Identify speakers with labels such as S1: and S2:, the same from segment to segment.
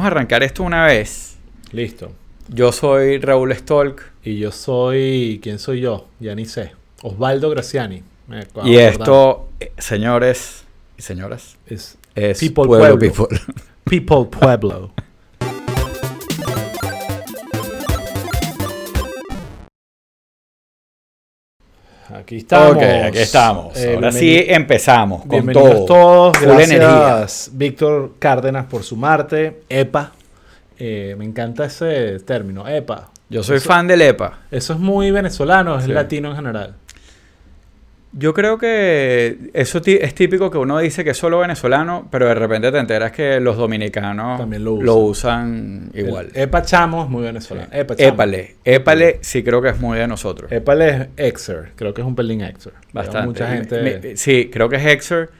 S1: vamos a arrancar esto una vez.
S2: Listo.
S1: Yo soy Raúl Stolk.
S2: Y yo soy. ¿Quién soy yo? Ya ni sé. Osvaldo Graciani. Me
S1: Y esto, eh, señores y señoras,
S2: es
S1: es
S2: People
S1: Pueblo
S2: Pueblo.
S1: People.
S2: People Pueblo. Aquí estamos.
S1: Ok, aquí estamos.
S2: Eh,
S1: Ahora sí empezamos con
S2: Bienvenidos
S1: todo.
S2: todos.
S1: Full energía.
S2: Gracias, Víctor Cárdenas, por sumarte. EPA. Eh, me encanta ese término, EPA.
S1: Yo soy
S2: Eso-
S1: fan del EPA.
S2: Eso es muy venezolano, es
S1: Sí.
S2: latino en general.
S1: Yo creo que eso es típico que uno dice que es solo venezolano, pero de repente te enteras que los dominicanos
S2: También lo
S1: usan igual.
S2: El EPA chamo es muy venezolano. EPA.
S1: Épale, épale sí creo que es muy de nosotros.
S2: Épale es Exer, creo que es un pelín Exer.
S1: Bastante.
S2: Mucha gente.
S1: Sí, creo que es Exer.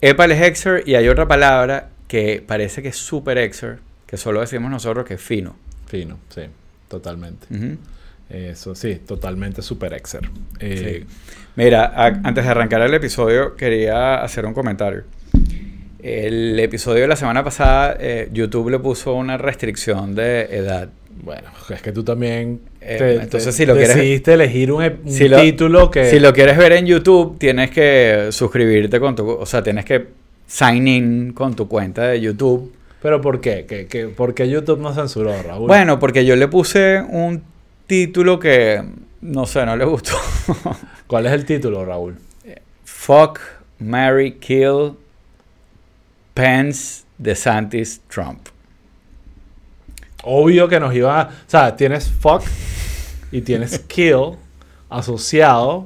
S1: Épale es Exer y hay otra palabra que parece que es super Exer, que solo decimos nosotros que es fino.
S2: Fino, sí, totalmente.
S1: Ujú.
S2: Eso sí, totalmente super Exer. Eh,
S1: Mira, a- antes de arrancar el episodio, quería hacer un comentario. El episodio de la semana pasada, eh, YouTube le puso una restricción de edad.
S2: Bueno, es que tú también.
S1: Eh, entonces, si lo quieres-
S2: decidiste elegir un, ep- un
S1: Si lo-
S2: título que.
S1: Si lo quieres ver en YouTube, tienes que suscribirte con tu... O sea, tienes que sign in con tu cuenta de YouTube.
S2: Pero ¿por qué? ¿Qué, qué- por qué YouTube no censuró, Raúl?
S1: Bueno, porque yo le puse un título que, no sé, no le gustó.
S2: ¿Cuál es el título, Raúl?
S1: Fuck, Mary, Kill, Pence, DeSantis, Trump.
S2: Obvio que nos iba. a- O sea, tienes fuck y tienes kill asociado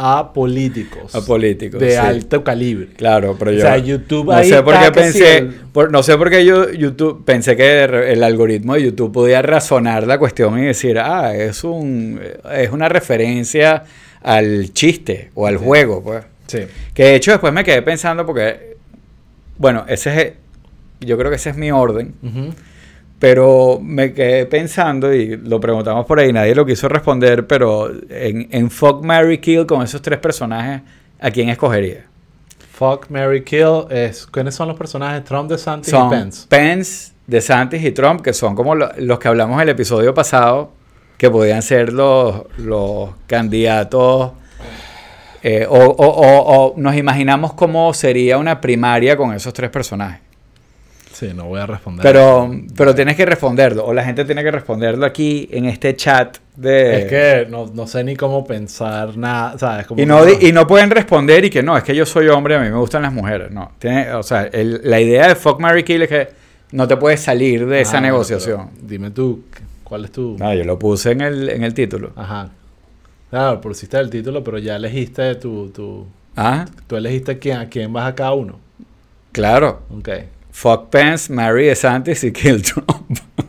S2: a políticos.
S1: A políticos.
S2: de
S1: sí.
S2: alto calibre.
S1: Claro, pero
S2: O
S1: yo...
S2: sea, YouTube
S1: no
S2: ahí
S1: sé por qué pensé,
S2: el-
S1: por- no sé por qué yo YouTube pensé que el algoritmo de YouTube podía razonar la cuestión y decir, ah, es un es una referencia al chiste o al juego, pues.
S2: Sí.
S1: Que de hecho después me quedé pensando porque, bueno, ese es, yo creo que ese es mi orden,
S2: Ujú.
S1: Pero me quedé pensando y lo preguntamos por ahí, nadie lo quiso responder, pero en, en Fuck, Mary Kill con esos tres personajes, ¿a quién escogería?
S2: Fuck, Mary Kill es. ¿Quiénes son los personajes? Trump, DeSantis
S1: Son
S2: y Pence.
S1: Pence, DeSantis y Trump, que son como lo- los que hablamos el episodio pasado, que podían ser los, los candidatos. eh, o, o- o- o nos imaginamos cómo sería una primaria con esos tres personajes.
S2: Sí, no voy a responder.
S1: Pero, pero tienes que responderlo, o la gente tiene que responderlo aquí en este chat de...
S2: Es que no, no sé ni cómo pensar nada. ¿Sabes? Como
S1: Y no, y no pueden responder y que no, es que yo soy hombre, a mí me gustan las mujeres. No, tiene, o sea, el- la idea de Fuck, Mary Kill es que no te puedes salir de esa
S2: Ah,
S1: negociación.
S2: pero Dime tú, ¿cuál es tu...?
S1: No, yo lo puse en el, en el título.
S2: Ajá. Claro, pusiste el título, pero ya elegiste tu... tu
S1: Ah,
S2: tú elegiste quién, a quién vas a cada uno.
S1: claro.
S2: Ok.
S1: Fuck Pence, Mary DeSantis y Kill Trump.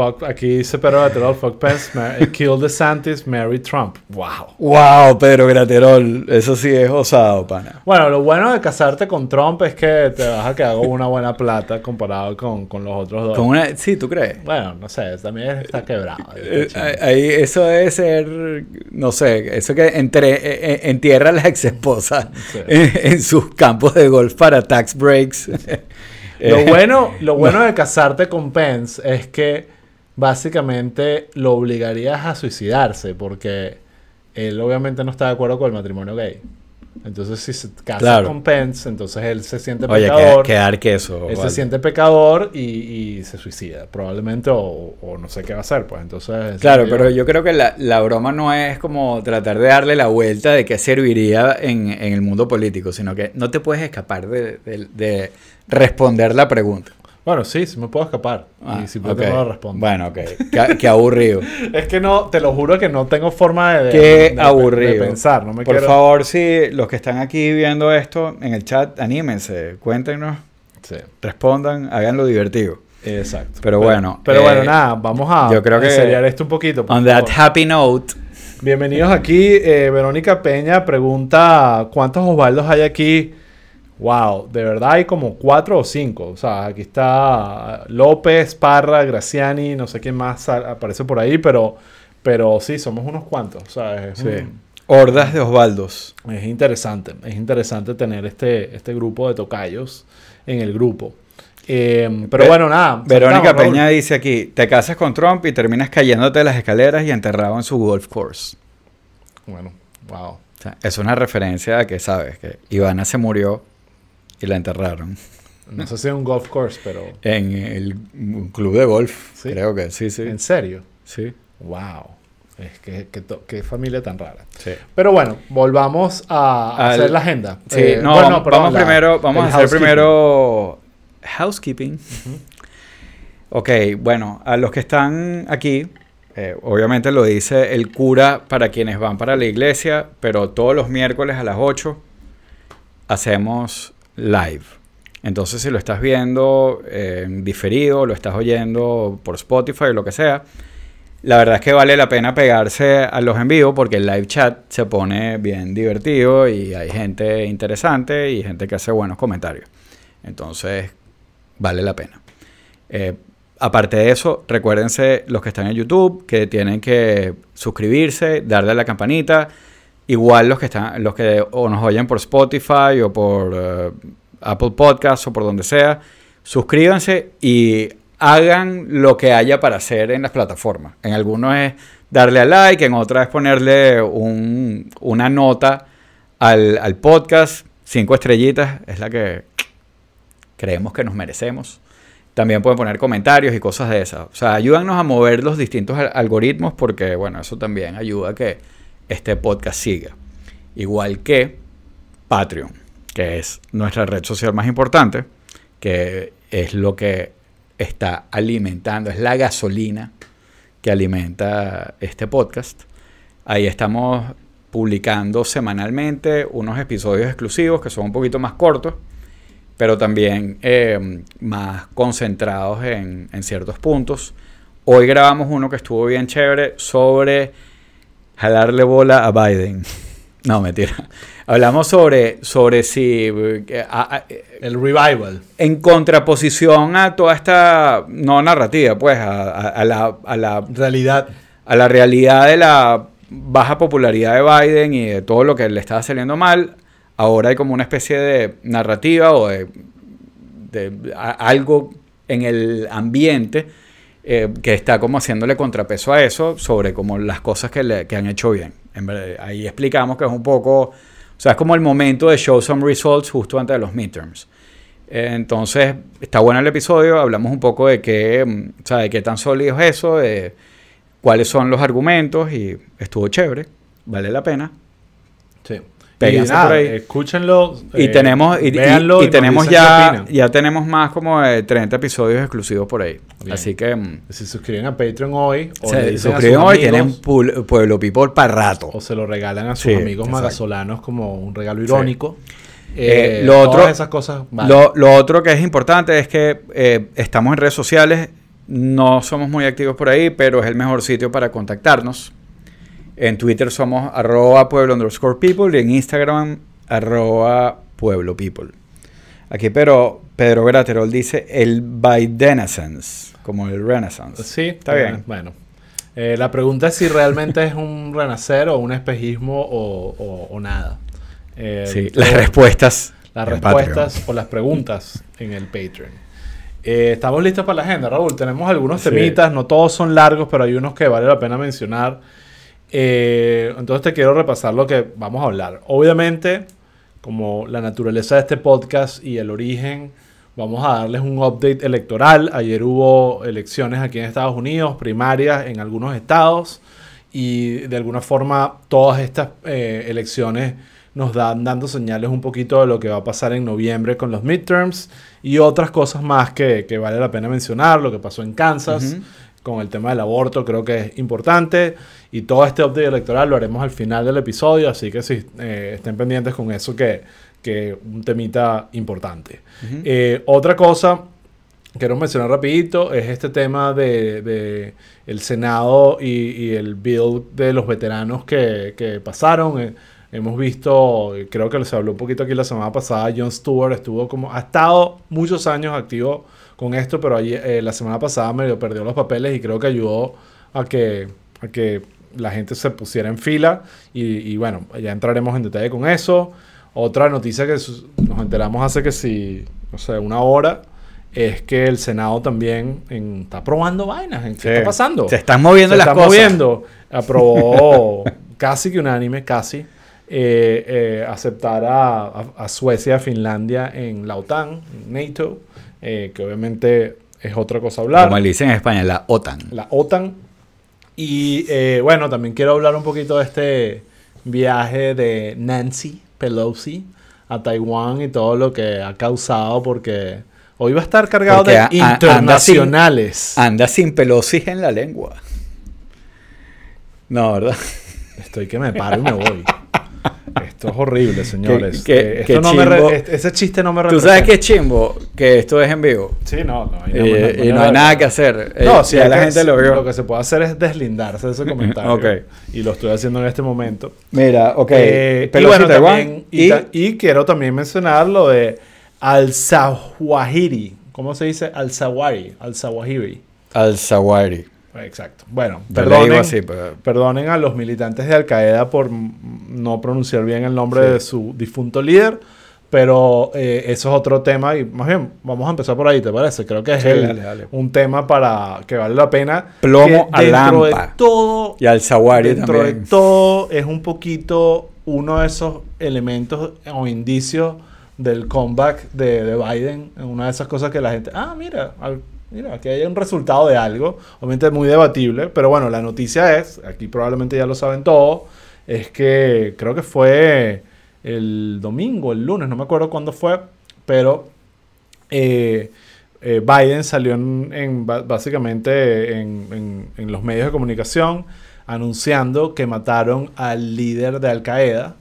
S2: Fuck, aquí dice Pedro Graterol, fuck Pence, eh, Kill DeSantis, Marry Trump. Wow.
S1: wow, Pedro Graterol, eso sí es osado, pana.
S2: Bueno, lo bueno de casarte con Trump es que te vas a quedar con una buena plata comparado con, con los otros dos.
S1: Con una, sí, ¿tú crees?
S2: Bueno, no sé, también está quebrado.
S1: Eh, ahí eso debe ser, no sé, eso que entre, eh, eh, entierra a la ex esposa
S2: Sí.
S1: en, en sus campos de golf para tax breaks.
S2: Lo
S1: Eh,
S2: bueno, lo bueno de casarte con Pence es que básicamente lo obligarías a suicidarse porque él obviamente no está de acuerdo con el matrimonio gay. Entonces si se casa
S1: Claro.
S2: con Pence, entonces él se siente
S1: Oye, que,
S2: pecador.
S1: quedar queso.
S2: él se siente pecador y, y se suicida, probablemente, o, o no sé qué va a hacer, pues entonces...
S1: Claro, pero yo creo que la, la broma no es como tratar de darle la vuelta de qué serviría en, en el mundo político, sino que no te puedes escapar de, de- de responder la pregunta.
S2: Bueno, sí, sí me puedo escapar.
S1: Ah,
S2: y simplemente
S1: ok.
S2: no lo respondo.
S1: Bueno, ok. Qué, qué aburrido.
S2: Es que no, te lo juro que no tengo forma de,
S1: Qué
S2: de-
S1: aburrido.
S2: de pensar. No me
S1: Por
S2: quiero-
S1: favor, si los que están aquí viendo esto en el chat, anímense, cuéntenos,
S2: Sí,
S1: respondan, háganlo divertido.
S2: exacto.
S1: Pero bueno,
S2: Pero
S1: eh,
S2: bueno, nada, vamos a
S1: yo creo que-
S2: seriar esto un poquito.
S1: On that happy note,
S2: Bienvenidos aquí. eh, Verónica Peña pregunta: ¿Cuántos Osvaldos hay aquí? Wow, de verdad hay como cuatro o cinco. O sea, aquí está López, Parra, Graciani, no sé quién más aparece por ahí, pero, pero sí, somos unos cuantos. O sea, es,
S1: sí.
S2: un-
S1: hordas de Osvaldos.
S2: es interesante. Es interesante tener este, este grupo de tocayos en el grupo. Eh, pero
S1: Ve-
S2: bueno, nada.
S1: Verónica
S2: saltamos, Raúl.
S1: Peña dice aquí, te casas con Trump y terminas cayéndote de las escaleras y enterrado en su golf course.
S2: Bueno, wow.
S1: O sea, es una referencia a que, sabes, que Ivana se murió y la enterraron
S2: No sé si es un golf course, pero...
S1: en el club de golf.
S2: Sí.
S1: Creo que sí, sí.
S2: ¿En serio?
S1: Sí,
S2: Wow. Es que, que familia tan rara.
S1: sí.
S2: Pero bueno, volvamos a
S1: Al-
S2: hacer la agenda.
S1: Sí,
S2: Eh,
S1: no,
S2: bueno,
S1: vamos,
S2: perdón,
S1: vamos
S2: la-
S1: primero, vamos a hacer
S2: housekeeping.
S1: primero housekeeping. Ok, bueno, a los que están aquí, eh, obviamente lo dice el cura para quienes van para la iglesia, pero todos los miércoles a las 8 hacemos live. Entonces, si lo estás viendo eh, diferido, lo estás oyendo por Spotify o lo que sea, la verdad es que vale la pena pegarse a los en vivo porque el live chat se pone bien divertido y hay gente interesante y gente que hace buenos comentarios. Entonces, vale la pena. Eh, aparte de eso, recuérdense los que están en YouTube que tienen que suscribirse, darle a la campanita. Igual los que están, los que o nos oyen por Spotify o por eh, Apple Podcasts o por donde sea, suscríbanse y hagan lo que haya para hacer en las plataformas. En algunos es darle a like, en otras es ponerle un- una nota al, al podcast. Cinco estrellitas es la que creemos que nos merecemos. También pueden poner comentarios y cosas de esas. O sea, ayúdanos a mover los distintos al- algoritmos porque, bueno, eso también ayuda a que este podcast siga. Igual que Patreon, que es nuestra red social más importante, que es lo que está alimentando, es la gasolina que alimenta este podcast. Ahí estamos publicando semanalmente unos episodios exclusivos que son un poquito más cortos, pero también eh, más concentrados en, en ciertos puntos. Hoy grabamos uno que estuvo bien chévere sobre jalarle bola a Biden. No, mentira. Hablamos sobre, sobre si eh, a- a-
S2: El revival.
S1: en contraposición a toda esta no narrativa, pues, a, la, a, la,
S2: Realidad.
S1: a la realidad de la baja popularidad de Biden y de todo lo que le estaba saliendo mal, ahora hay como una especie de narrativa o de, algo en el ambiente eh, que está como haciéndole contrapeso a eso sobre como las cosas que, le- que han hecho bien. En verdad, ahí explicamos que es un poco, o sea, es como el momento de show some results justo antes de los midterms. Eh, Entonces, está bueno el episodio, hablamos un poco de qué, mm, o sea, de qué tan sólido es eso, de cuáles son los argumentos y estuvo chévere, vale la pena.
S2: Sí. Y nada,
S1: por ahí.
S2: escúchenlo.
S1: Y
S2: eh,
S1: tenemos, y, tenemos ya, ya tenemos más como de 30 episodios exclusivos por ahí.
S2: Bien.
S1: Así que mm,
S2: Si suscriben a Patreon hoy, o
S1: se suscriben
S2: sus
S1: hoy, tienen Pueblo People para rato.
S2: o se lo regalan a sus
S1: Sí,
S2: amigos
S1: exacto.
S2: magasolanos como un regalo irónico.
S1: Eh,
S2: Eh,
S1: lo otro-
S2: todas esas cosas. vale.
S1: Lo, lo otro que es importante es que eh, estamos en redes sociales, no somos muy activos por ahí, pero es el mejor sitio para contactarnos. En Twitter somos arroba pueblo underscore people y en Instagram arroba pueblo people. Aquí pero Pedro Graterol dice el Bidenaissance, como el Renaissance.
S2: Sí,
S1: Está bien.
S2: Bueno, Eh, la pregunta es si realmente es un renacer o un espejismo o, o- o nada. Eh,
S1: Sí, las respuestas.
S2: las respuestas o las preguntas en el Patreon. Eh, estamos listos para la agenda, Raúl. Tenemos algunos
S1: Sí.
S2: temitas, no todos son largos, pero hay unos que vale la pena mencionar. Eh, entonces te quiero repasar lo que vamos a hablar. Obviamente, como la naturaleza de este podcast y el origen, vamos a darles un update electoral. Ayer hubo elecciones aquí en Estados Unidos, primarias en algunos estados, y de alguna forma todas estas eh, elecciones nos dan dando señales un poquito de lo que va a pasar en noviembre con los midterms y otras cosas más que, vale la pena mencionar, lo que pasó en Kansas
S1: Ujú.
S2: Con el tema del aborto creo que es importante y todo este update electoral lo haremos al final del episodio, así que sí, eh, estén pendientes con eso que, que un temita importante. Eh, otra cosa quiero mencionar rapidito es este tema de, de el Senado y, y el bill de los veteranos que, que pasaron. Eh, hemos visto, eh, creo que se habló un poquito aquí la semana pasada, Jon Stewart estuvo como, ha estado muchos años activo con esto, pero ayer- eh, la semana pasada medio perdió los papeles y creo que ayudó a que, a que la gente se pusiera en fila y, y bueno, ya entraremos en detalle con eso. Otra noticia que nos enteramos hace que sí, no sé, una hora, es que el Senado también en- está aprobando vainas. ¿Qué
S1: Sí.
S2: está pasando?
S1: Se están moviendo
S2: Se
S1: las
S2: está
S1: cosas.
S2: moviendo. Aprobó casi que unánime, casi, eh, eh, aceptar a, a- a Suecia, a Finlandia en la OTAN, en NATO, eh, que obviamente es otra cosa hablar.
S1: Como le dicen en España, la OTAN.
S2: La OTAN. Y eh, bueno, también quiero hablar un poquito de este viaje de Nancy Pelosi a Taiwán y todo lo que ha causado, porque hoy va a estar cargado
S1: Porque
S2: de
S1: a- a- anda sin-
S2: internacionales.
S1: Anda sin pelosis en la lengua. No, ¿verdad?
S2: Estoy que me paro y me voy. Esto es horrible, señores.
S1: qué-
S2: Eh,
S1: qué
S2: esto no me re-
S1: chimbo.
S2: este- ese chiste no me
S1: Tú
S2: representa.
S1: sabes que es chimbo que esto es en vivo.
S2: Sí, no, no. hay
S1: Eh, y no hay nada que hacer. Eh,
S2: No, si
S1: ya
S2: hay
S1: la
S2: que-
S1: gente lo vio.
S2: Lo que se puede hacer es deslindarse de ese comentario. Y lo estoy haciendo en este momento.
S1: Mira, ok.
S2: Eh, y bueno, también, y,
S1: y,
S2: y quiero también mencionar lo de Al-Zawahiri. ¿Cómo se dice? Al-Zawahiri. Al-Zawahiri.
S1: Al-Zawahiri.
S2: Exacto. Bueno, perdonen,
S1: así, pero-
S2: perdonen a los militantes de Al-Qaeda por mm, no pronunciar bien el nombre
S1: Sí.
S2: de su difunto líder. Pero eh, eso es otro tema y más bien vamos a empezar por ahí, ¿te parece? Creo que es
S1: Sí,
S2: el-
S1: dale, dale.
S2: un tema para que vale la pena.
S1: Plomo a
S2: dentro de todo
S1: Y Al-Zawahiri
S2: dentro
S1: también.
S2: de todo es un poquito uno de esos elementos o indicios del comeback de, de Biden. Una de esas cosas que la gente, ah, mira, al- mira, aquí hay un resultado de algo. Obviamente muy debatible, pero bueno, la noticia es, aquí probablemente ya lo saben todos, es que creo que fue el domingo, el lunes, no me acuerdo cuándo fue, pero eh, eh, Biden salió en, básicamente en, en- en los medios de comunicación anunciando que mataron al líder de Al Qaeda,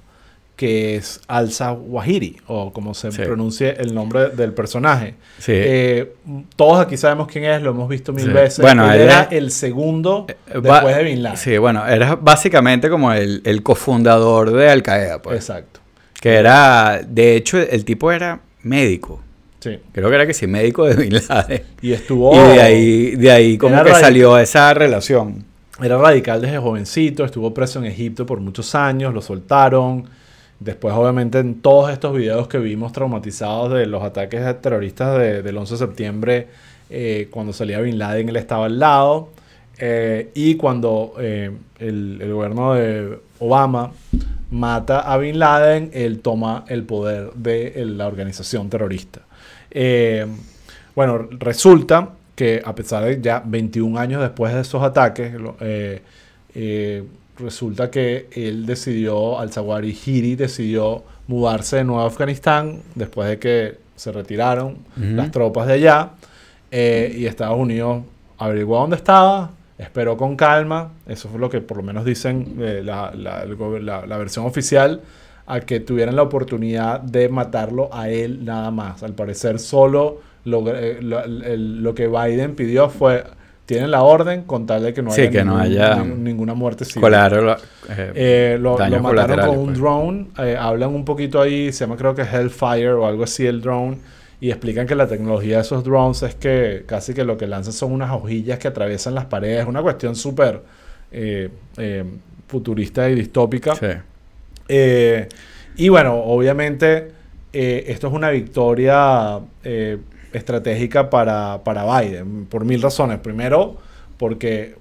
S2: que es Al-Zawahiri, o como se
S1: Sí.
S2: pronuncie el nombre del personaje.
S1: Sí.
S2: Eh, todos aquí sabemos quién es, lo hemos visto mil
S1: Sí.
S2: veces.
S1: Bueno,
S2: él era el segundo
S1: Eh,
S2: después de Bin Laden.
S1: Sí, bueno, era básicamente como el, el cofundador de Al Qaeda, pues.
S2: Exacto.
S1: Que era, de hecho, el tipo era médico.
S2: Sí.
S1: Creo que era que sí, médico de Bin Laden.
S2: Y estuvo...
S1: Y de ahí, de ahí como que
S2: radical.
S1: salió esa relación.
S2: Era radical desde jovencito, estuvo preso en Egipto por muchos años, lo soltaron. Después, obviamente, en todos estos videos que vimos traumatizados de los ataques terroristas de- del 11 de septiembre, eh, cuando salía Bin Laden, él estaba al lado. Eh, y cuando eh, el, el gobierno de Obama mata a Bin Laden, él toma el poder de la organización terrorista. Bueno, resulta que a pesar de ya 21 años después de esos ataques, resulta que él decidió, al-Zawahiri Hiri decidió mudarse de nuevo a Afganistán después de que se retiraron las tropas de allá eh, y Estados Unidos averiguó dónde estaba, esperó con calma, eso fue lo que por lo menos dicen eh, la, la- versión oficial, a que tuvieran la oportunidad de matarlo a él nada más. Al parecer solo lo, eh, lo- el- lo que Biden pidió fue, tienen la orden con tal de que no
S1: Sí,
S2: haya,
S1: no
S2: ninguna muerte civil.
S1: Claro,
S2: Eh, lo, lo mataron con un
S1: pues.
S2: drone. eh, hablan un poquito ahí, se llama creo que Hellfire o algo así el drone. Y explican que la tecnología de esos drones es que casi que lo que lanzan son unas hojillas que atraviesan las paredes. Una cuestión súper eh, eh, futurista y distópica.
S1: Sí.
S2: Eh, y bueno, obviamente eh, esto es una victoria eh, estratégica para, para Biden por mil razones. Primero, porque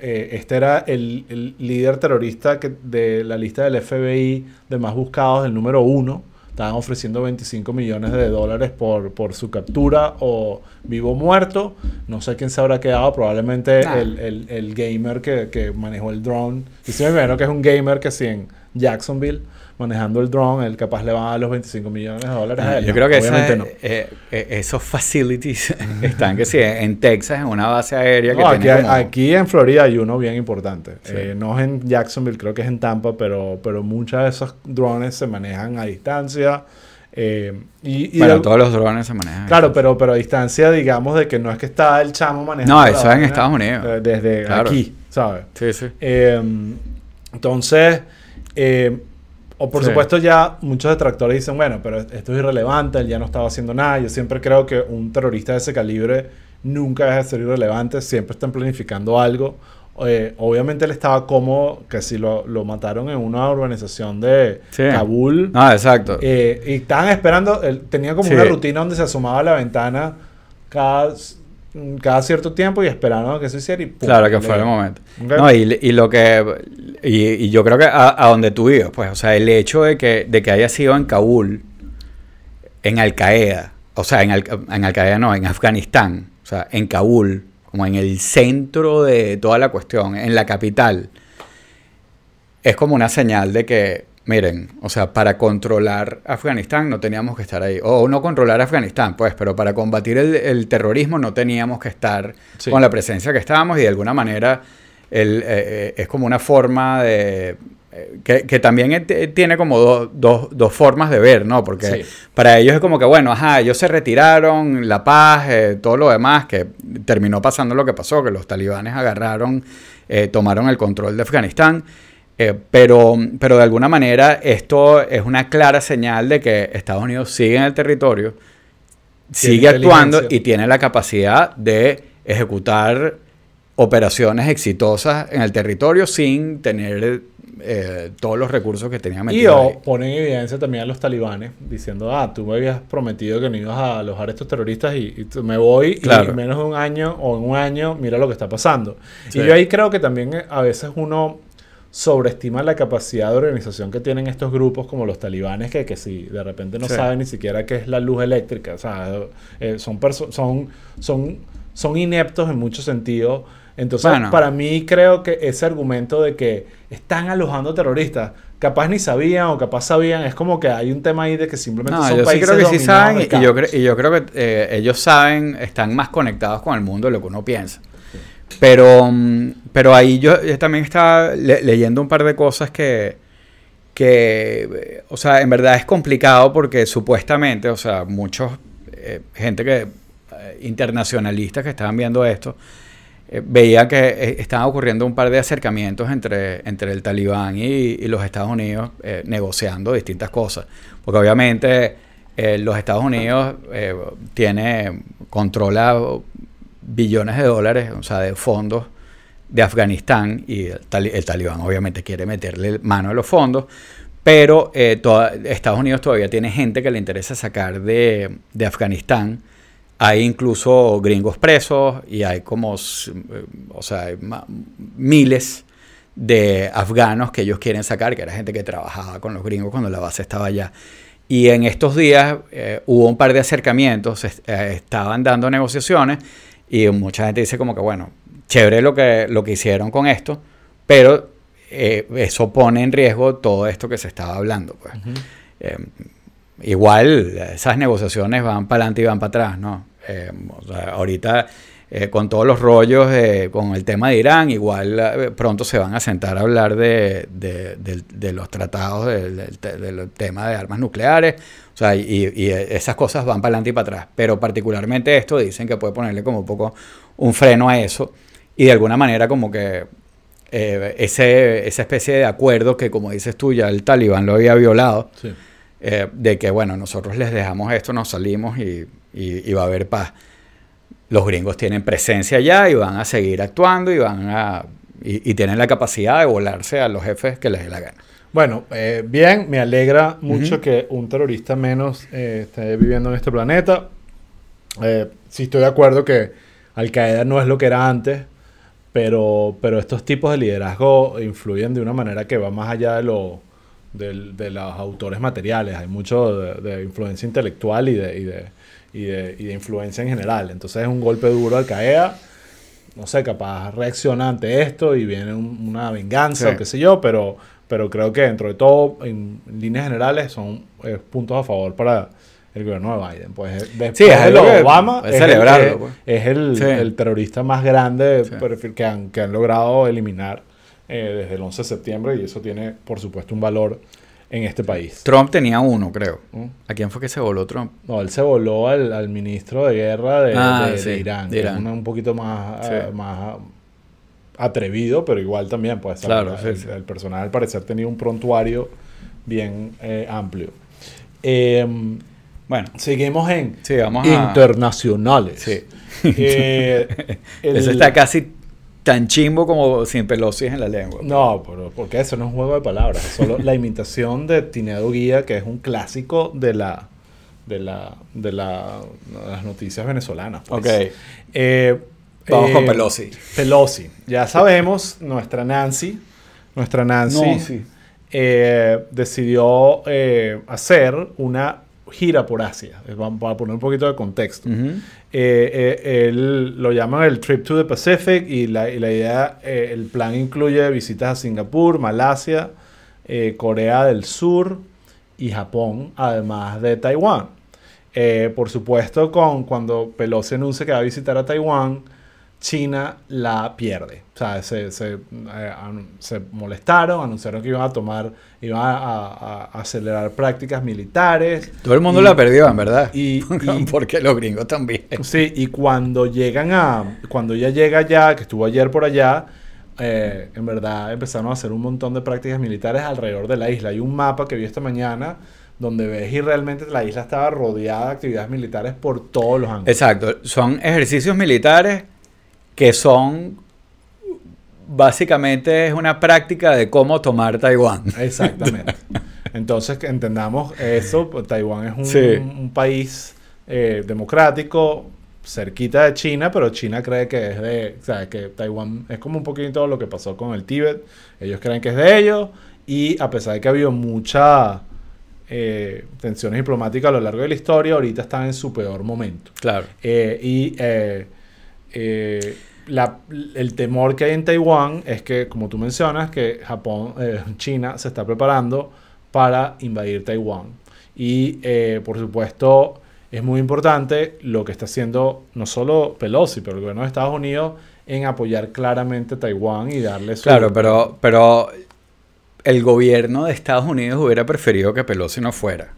S2: eh, este era el, el líder terrorista que, de la lista del FBI de más buscados, el número uno. Estaban ofreciendo 25 millones de dólares por, por su captura o vivo o muerto. No sé quién se habrá quedado, probablemente
S1: Nah.
S2: el, el- el gamer que, que manejó el drone. Y si me que es un gamer que sí en Jacksonville manejando el drone, él capaz le va a dar los 25 millones de dólares a él.
S1: Yo
S2: No,
S1: creo que
S2: obviamente
S1: esa-
S2: no.
S1: eh, eh, esos facilities están que sí, en Texas, en una base aérea que
S2: No, aquí,
S1: tiene
S2: hay-
S1: como-
S2: aquí en Florida hay uno bien importante.
S1: Sí.
S2: Eh, no es en Jacksonville, creo que es en Tampa, pero, pero muchos de esos drones se manejan a distancia. eh, y, y
S1: Bueno,
S2: de-
S1: todos los drones se manejan.
S2: Claro, pero, pero a distancia, digamos, de que no es que está el chamo manejando.
S1: No, eso es en Estados Unidos.
S2: eh, Desde
S1: Claro.
S2: aquí, ¿sabes?
S1: Sí, sí.
S2: Eh, entonces, o por
S1: Sí.
S2: supuesto ya muchos detractores dicen, bueno, pero esto es irrelevante, él ya no estaba haciendo nada. Yo siempre creo que un terrorista de ese calibre nunca deja de ser irrelevante, siempre están planificando algo. Eh, obviamente él estaba cómodo, que si lo, lo mataron en una urbanización de
S1: Sí.
S2: Kabul.
S1: No, exacto.
S2: Eh, y estaban esperando, él tenía como
S1: Sí.
S2: una rutina donde se asomaba a la ventana cada, cada cierto tiempo y esperaron a que se hiciera y ¡pum!
S1: Claro, que fue el momento. No, y, y lo que. Y, y yo creo que a, a donde tú ibas, pues, o sea, el hecho de que, de que haya sido en Kabul, en Al Qaeda, o sea, en Al, en Al Qaeda no, en Afganistán, o sea, en Kabul, como en el centro de toda la cuestión, en la capital, es como una señal de que, miren, o sea, para controlar Afganistán no teníamos que estar ahí. O no controlar Afganistán, pues, pero para combatir el, el terrorismo no teníamos que estar
S2: Sí.
S1: con la presencia que estábamos y de alguna manera el, eh, eh, es como una forma de... eh, Que, que también et- tiene como do- dos- dos formas de ver, ¿no? Porque
S2: Sí.
S1: para ellos es como que, bueno, ajá, ellos se retiraron, la paz, eh, todo lo demás, que terminó pasando lo que pasó, que los talibanes agarraron, eh, tomaron el control de Afganistán. Eh, pero, pero de alguna manera esto es una clara señal de que Estados Unidos sigue en el territorio, sigue actuando y tiene la capacidad de ejecutar operaciones exitosas en el territorio sin tener eh, todos los recursos que tenía
S2: Y
S1: metidos ahí.
S2: o ponen en evidencia también a los talibanes diciendo, ah, tú me habías prometido que no ibas a alojar a estos terroristas y, y tú- me voy
S1: Claro.
S2: y en menos de un año o en un año mira lo que está pasando.
S1: Sí.
S2: Y yo ahí creo que también eh, a veces uno sobreestima la capacidad de organización que tienen estos grupos como los talibanes que, que si de repente no
S1: Sí.
S2: saben ni siquiera qué es la luz eléctrica, o sea, eh, son, son, son, son ineptos en muchos sentidos. Entonces,
S1: Bueno.
S2: para mí creo que ese argumento de que están alojando terroristas, capaz ni sabían o capaz sabían, es como que hay un tema ahí de que simplemente
S1: No,
S2: son
S1: yo sí
S2: países
S1: creo que sí saben y, yo, y yo creo que eh, ellos saben, están más conectados con el mundo de lo que uno piensa. Pero, mm, pero ahí yo, también estaba le- leyendo un par de cosas que, que, o sea, en verdad es complicado porque supuestamente, o sea, muchos, eh, gente que, eh, internacionalistas que estaban viendo esto, eh, veía que eh, estaban ocurriendo un par de acercamientos entre, entre el talibán y, los Estados Unidos negociando distintas cosas. Porque obviamente los Estados Unidos tiene, controla billones de dólares, o sea, de fondos de Afganistán y el, el talibán obviamente quiere meterle mano a los fondos, pero eh, toda- Estados Unidos todavía tiene gente que le interesa sacar de, de Afganistán. Hay incluso gringos presos y hay como, eh, o sea, hay miles de afganos que ellos quieren sacar, que era gente que trabajaba con los gringos cuando la base estaba allá. Y en estos días eh, hubo un par de acercamientos, eh, estaban dando negociaciones y mucha gente dice como que, bueno, chévere lo que, lo que hicieron con esto, pero eh, eso pone en riesgo todo esto que se estaba hablando. Pues. Eh, igual esas negociaciones van para adelante y van para atrás, ¿no? Eh, o sea, ahorita con todos los rollos con el tema de Irán, igual pronto se van a sentar a hablar de, de- los tratados del tema de armas nucleares, o sea, y, y esas cosas van para adelante y para atrás, pero particularmente esto dicen que puede ponerle como un poco un freno a eso y de alguna manera como que eh, ese, esa especie de acuerdo que como dices tú ya el talibán lo había violado,
S2: Sí.
S1: eh, de que, bueno, nosotros les dejamos esto, nos salimos y, y- y va a haber paz. Los gringos tienen presencia allá y van a seguir actuando y van a y, y tienen la capacidad de volarse a los jefes que les dé la gana.
S2: Bueno, eh, bien, me alegra mucho que un terrorista menos eh, esté viviendo en este planeta. Eh, sí estoy de acuerdo que Al Qaeda no es lo que era antes, pero, pero estos tipos de liderazgo influyen de una manera que va más allá de, lo, de los autores materiales. Hay mucho de, de influencia intelectual y de, y, de, y, de, y de influencia en general. Entonces es un golpe duro Al Qaeda. No sé, capaz reacciona ante esto y viene un- una venganza
S1: Sí.
S2: o qué sé yo, pero, pero creo que dentro de todo, en líneas generales, son eh, puntos a favor para el gobierno de Biden. Pues eh,
S1: Sí, es
S2: de
S1: que
S2: Obama,
S1: es
S2: es,
S1: celebrarlo,
S2: el,
S1: pues.
S2: es el,
S1: Sí.
S2: el terrorista más grande
S1: Sí.
S2: que, han, que han logrado eliminar eh, desde el 11 de septiembre y eso tiene, por supuesto, un valor en este país.
S1: Trump tenía uno, creo.
S2: ¿Mm?
S1: ¿A quién fue que se voló Trump?
S2: No, él se voló al, al ministro de guerra de,
S1: Ah,
S2: de- de
S1: sí,
S2: Irán,
S1: de Irán.
S2: una- un poquito más,
S1: Sí.
S2: más ah, atrevido, pero igual también, pues,
S1: Claro,
S2: el,
S1: sí,
S2: personaje al parecer tenía un prontuario bien eh, amplio. Em,
S1: Bueno,
S2: seguimos en
S1: a...
S2: internacionales.
S1: Sí.
S2: Eh, el-
S1: Eso está casi tan chimbo como sin pelosis en la lengua.
S2: No, pero porque eso no es un juego de palabras, solo la imitación de Tineado Guía, que es un clásico de la de, la, de, la, de las noticias venezolanas. pues.
S1: Ok.
S2: Eh,
S1: Vamos
S2: eh,
S1: con Pelosi.
S2: Pelosi. Ya sabemos, nuestra Nancy, nuestra Nancy, eh, decidió eh, hacer una gira por Asia. Eh, Vamos a poner un poquito de contexto. Eh, eh, él lo llaman el Trip to the Pacific y la, y la idea, eh, el plan incluye visitas a Singapur, Malasia, eh, Corea del Sur y Japón, además de Taiwán. Eh, por supuesto, con, cuando Pelosi anuncia que va a visitar a Taiwán, China la pierde. O sea, se, se, eh, se molestaron, anunciaron que iban a tomar, iban a, a- a acelerar prácticas militares.
S1: Todo el mundo
S2: Y-
S1: la perdió, en verdad.
S2: y- y-
S1: Porque los gringos también.
S2: Sí, y cuando llegan a. Cuando ella llega ya, que estuvo ayer por allá, eh, en verdad empezaron a hacer un montón de prácticas militares alrededor de la isla. Hay un mapa que vi esta mañana donde ves y realmente la isla estaba rodeada de actividades militares por todos los ángulos.
S1: Exacto. Son ejercicios militares que son básicamente es una práctica de cómo tomar Taiwán.
S2: Exactamente. Entonces, que entendamos eso, pues, Taiwán es un,
S1: Sí.
S2: un país eh, democrático, cerquita de China, pero China cree que es de, o sea, que Taiwán es como un poquito lo que pasó con el Tíbet. Ellos creen que es de ellos y a pesar de que ha habido mucha eh, tensiones diplomáticas a lo largo de la historia, ahorita están en su peor momento.
S1: Claro.
S2: Eh, y la- el temor que hay en Taiwán es que, como tú mencionas, que Japón, eh, China se está preparando para invadir Taiwán. Y, eh, por supuesto, es muy importante lo que está haciendo no solo Pelosi, pero el gobierno de Estados Unidos en apoyar claramente a Taiwán y darle su...
S1: Claro, pero, pero el gobierno de Estados Unidos hubiera preferido que Pelosi no fuera.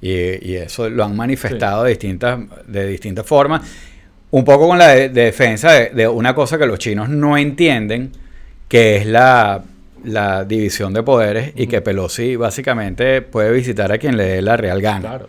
S1: Y eso lo han manifestado de, distintas, de distintas formas. Un poco con la de- de defensa de, de una cosa que los chinos no entienden, que es la, la división de poderes y que Pelosi básicamente puede visitar a quien le dé la real gana.
S2: Claro.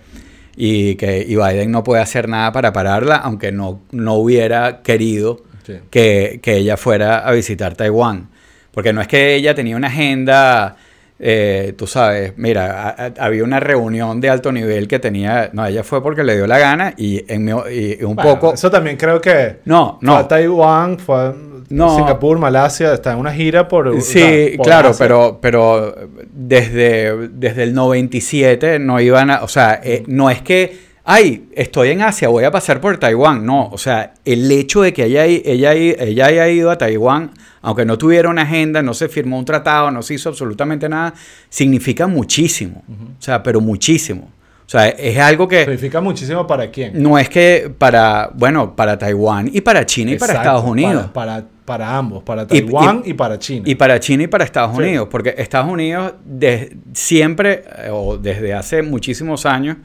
S1: Y que y Biden no puede hacer nada para pararla, aunque no, no hubiera querido
S2: Sí.
S1: que, que ella fuera a visitar Taiwán. Porque no es que ella tenía una agenda, eh, tú sabes, mira, a- a- había una reunión de alto nivel que tenía, no, ella fue porque le dio la gana y, en mi- y un
S2: Bueno,
S1: poco...
S2: Eso también creo que...
S1: No,
S2: Fue a
S1: no.
S2: Taiwán, fue a
S1: No.
S2: Singapur, Malasia, está en una gira por... o
S1: Sí,
S2: sea, por
S1: claro,
S2: Asia.
S1: pero, pero desde, desde el 97 no iban a, o sea, eh, no es que, ay, estoy en Asia, voy a pasar por Taiwán, no, o sea, el hecho de que ella, ella, ella haya ido a Taiwán, aunque no tuviera una agenda, no se firmó un tratado, no se hizo absolutamente nada, significa muchísimo, o sea, pero muchísimo. O sea, es algo que
S2: Significa muchísimo para quién.
S1: no es que para, bueno, para Taiwán y para China y para Estados Unidos.
S2: Para, para, para ambos, para
S1: Y-
S2: Taiwán y, para China.
S1: Y para China y para Estados
S2: Sí.
S1: Unidos, porque Estados Unidos de- siempre, eh, o desde hace muchísimos años,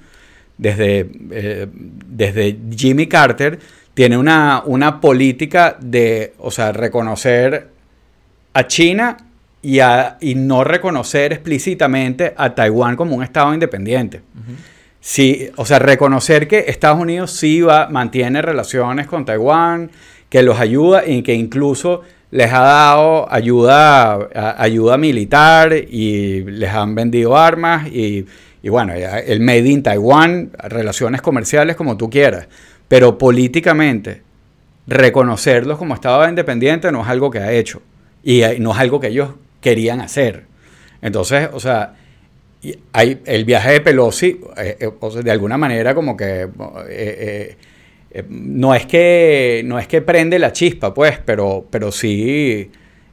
S1: desde, eh, desde Jimmy Carter, tiene una, una política de, o sea, reconocer a China y, a- y no reconocer explícitamente a Taiwán como un Estado independiente. Sí, o sea, reconocer que Estados Unidos sí va, mantiene relaciones con Taiwán, que los ayuda y que incluso les ha dado ayuda, a- ayuda militar y les han vendido armas y, y bueno, el Made in Taiwán, relaciones comerciales como tú quieras, pero políticamente reconocerlos como Estado independiente no es algo que ha hecho y no es algo que ellos querían hacer. Entonces, o sea, hay el viaje de Pelosi, eh, eh, o de alguna manera como que eh, no es que no es que prende la chispa, pues, pero, pero sí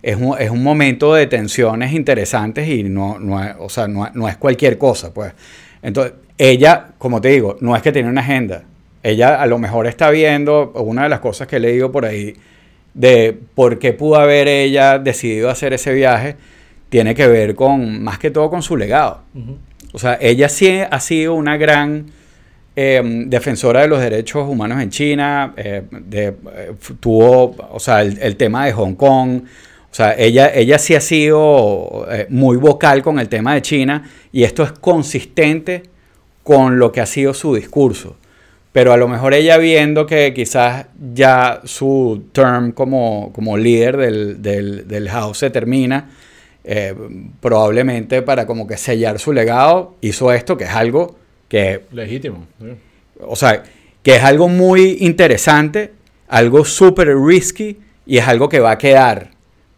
S1: es un, es un momento de tensiones interesantes y no, no es, o sea, no, no es cualquier cosa, pues. Entonces, ella, como te digo, no es que tiene una agenda. Ella a lo mejor está viendo, una de las cosas que he leído por ahí, de por qué pudo haber ella decidido hacer ese viaje, tiene que ver con, más que todo, con su legado. O sea, ella sí ha sido una gran eh, defensora de los derechos humanos en China, eh, de, eh, tuvo, o sea, el, el tema de Hong Kong, sea, ella, ella sí ha sido eh, muy vocal con el tema de China y esto es consistente con lo que ha sido su discurso. Pero a lo mejor ella viendo que quizás ya su term como, como líder del, del, del House se termina, eh, probablemente para como que sellar su legado, hizo esto, que es algo que,
S2: Legítimo. sí.
S1: o sea, que es algo muy interesante, algo súper risky y es algo que va a quedar,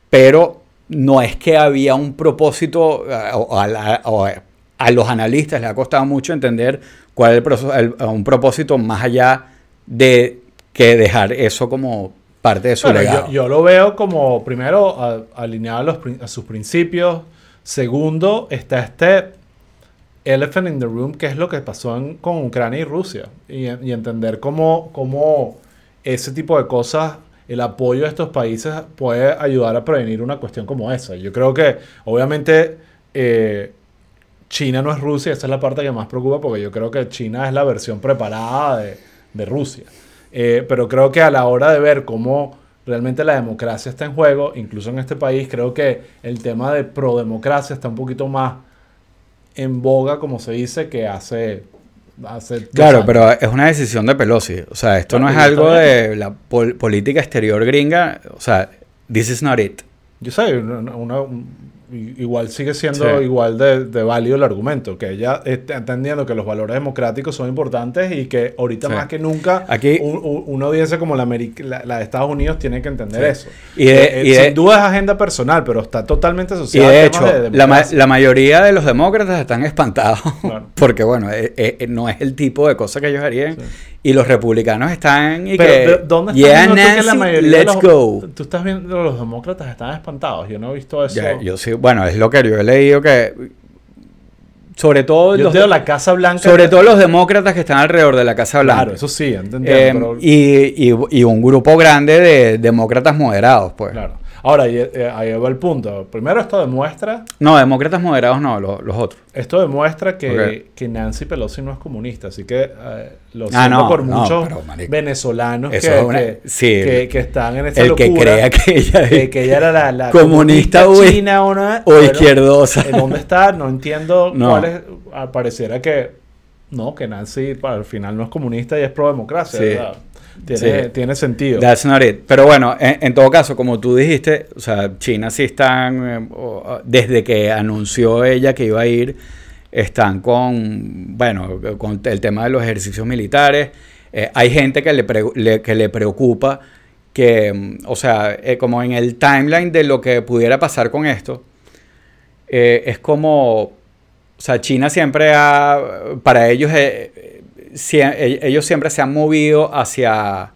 S1: pero no es que había un propósito, eh, o a, la- o a los analistas les ha costado mucho entender cuál es el, proceso- el- un propósito más allá de que dejar eso como parte de su
S2: Bueno,
S1: legado.
S2: yo, yo lo veo como, primero, a- alineado a, los a sus principios. Segundo, está este elephant in the room, que es lo que pasó en- con Ucrania y Rusia. Y, y entender cómo, cómo ese tipo de cosas, el apoyo de estos países puede ayudar a prevenir una cuestión como esa. Yo creo que, obviamente, eh, China no es Rusia, esa es la parte que más preocupa porque yo creo que China es la versión preparada de, Rusia. Eh, pero creo que a la hora de ver cómo realmente la democracia está en juego, incluso en este país, creo que el tema de pro-democracia está un poquito más en boga, como se dice, que hace... hace
S1: Claro, pero es una decisión de Pelosi. O sea, esto no es algo de la pol- política exterior gringa. O sea, this is not it.
S2: Yo sé, una- igual sigue siendo
S1: Sí.
S2: igual de, de válido el argumento, que ella está entendiendo que los valores democráticos son importantes y que ahorita
S1: Sí.
S2: más que nunca
S1: Aquí-
S2: un- un- una audiencia como la, Ameri- la, la de Estados Unidos tiene que entender
S1: Sí.
S2: eso.
S1: Y de-
S2: Eh, eh,
S1: y de-
S2: sin duda es agenda personal, pero está totalmente
S1: Y
S2: asociada
S1: de
S2: a
S1: hecho,
S2: de
S1: la, ma- la mayoría de los demócratas están espantados.
S2: Claro.
S1: Porque, bueno, eh, eh, no es el tipo de cosa que ellos harían. Y los republicanos están y
S2: Pero,
S1: que.
S2: pero, ¿dónde estás
S1: yeah,
S2: tú que la
S1: Nancy,
S2: mayoría de
S1: let's
S2: los,
S1: go.
S2: Tú estás viendo los demócratas están espantados. Yo no he visto eso.
S1: Ya, yo sí, bueno, es lo que yo he leído que. Sobre todo,
S2: Yo
S1: los,
S2: tengo la Casa Blanca.
S1: sobre todo los demócratas que están alrededor de la Casa Blanca.
S2: Claro, eso sí, entendiendo.
S1: Eh,
S2: pero-
S1: y, y- y un grupo grande de demócratas moderados, pues.
S2: claro. Ahora, ahí, eh, ahí va el punto. Primero, esto demuestra
S1: No, demócratas moderados no, los, los otros.
S2: Esto demuestra que, que Nancy Pelosi no es comunista, así que eh, lo
S1: Ah,
S2: siento
S1: no,
S2: por
S1: no,
S2: muchos
S1: pero, marico,
S2: venezolanos que,
S1: es una-
S2: que,
S1: sí,
S2: que- que están en esa
S1: El que
S2: locura,
S1: crea que ella es
S2: que, ella era la, la
S1: comunista o,
S2: china o, no,
S1: o
S2: bueno,
S1: izquierdosa.
S2: ¿En dónde está? No entiendo
S1: No.
S2: cuál es. ah, Pareciera que no, que Nancy al final no es comunista y es pro democracia.
S1: Sí.
S2: ¿verdad? Tiene,
S1: Sí.
S2: tiene sentido.
S1: That's not it. Pero bueno, en, en todo caso, como tú dijiste, o sea, China sí están, eh, desde que anunció ella que iba a ir, están con, bueno, con el tema de los ejercicios militares. Eh, hay gente que le, pre- le- que le preocupa que, mm, o sea, eh, como en el timeline de lo que pudiera pasar con esto, eh, es como, o sea, China siempre ha, para ellos, eh, ellos siempre se han movido hacia,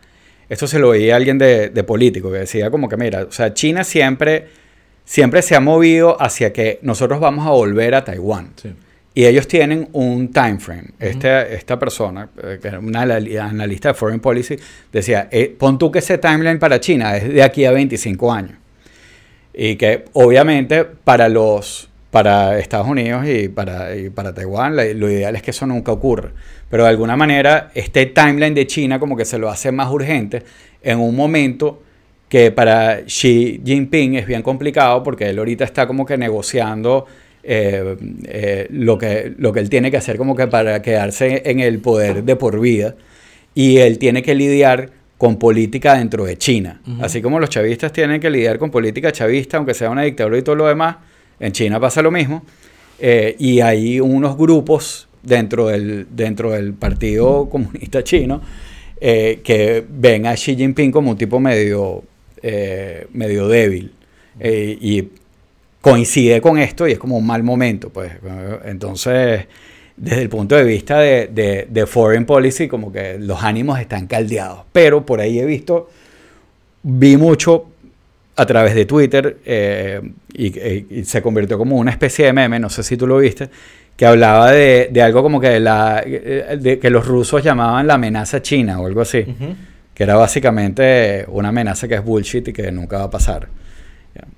S1: esto se lo oí a alguien de, de político, que decía como que, mira, o sea, China siempre, siempre se ha movido hacia que nosotros vamos a volver a Taiwán.
S2: Sí.
S1: Y ellos tienen un time frame. Este- esta persona, eh, que era una anal- analista de Foreign Policy, decía, eh, pon tú que ese timeline para China es de aquí a 25 años. Y que obviamente para los para Estados Unidos y para, y para Taiwán lo ideal es que eso nunca ocurra. Pero de alguna manera este timeline de China como que se lo hace más urgente en un momento que para Xi Jinping es bien complicado porque él ahorita está como que negociando eh, eh, lo, que, lo que él tiene que hacer como que para quedarse en el poder de por vida y él tiene que lidiar con política dentro de China. Así como los chavistas tienen que lidiar con política chavista, aunque sea una dictadura y todo lo demás, en China pasa lo mismo. Eh, y hay unos grupos dentro del, dentro del Partido Comunista Chino eh, que ven a Xi Jinping como un tipo medio, eh, medio débil. Eh, y coincide con esto y es como un mal momento. Pues. Entonces, desde el punto de vista de, de- de foreign policy, como que los ánimos están caldeados. Pero por ahí he visto, vi mucho a través de Twitter eh, y, y- y se convirtió como una especie de meme, no sé si tú lo viste, que hablaba de, de algo como que, la, eh, de que los rusos llamaban la amenaza china o algo así, que era básicamente una amenaza que es bullshit y que nunca va a pasar.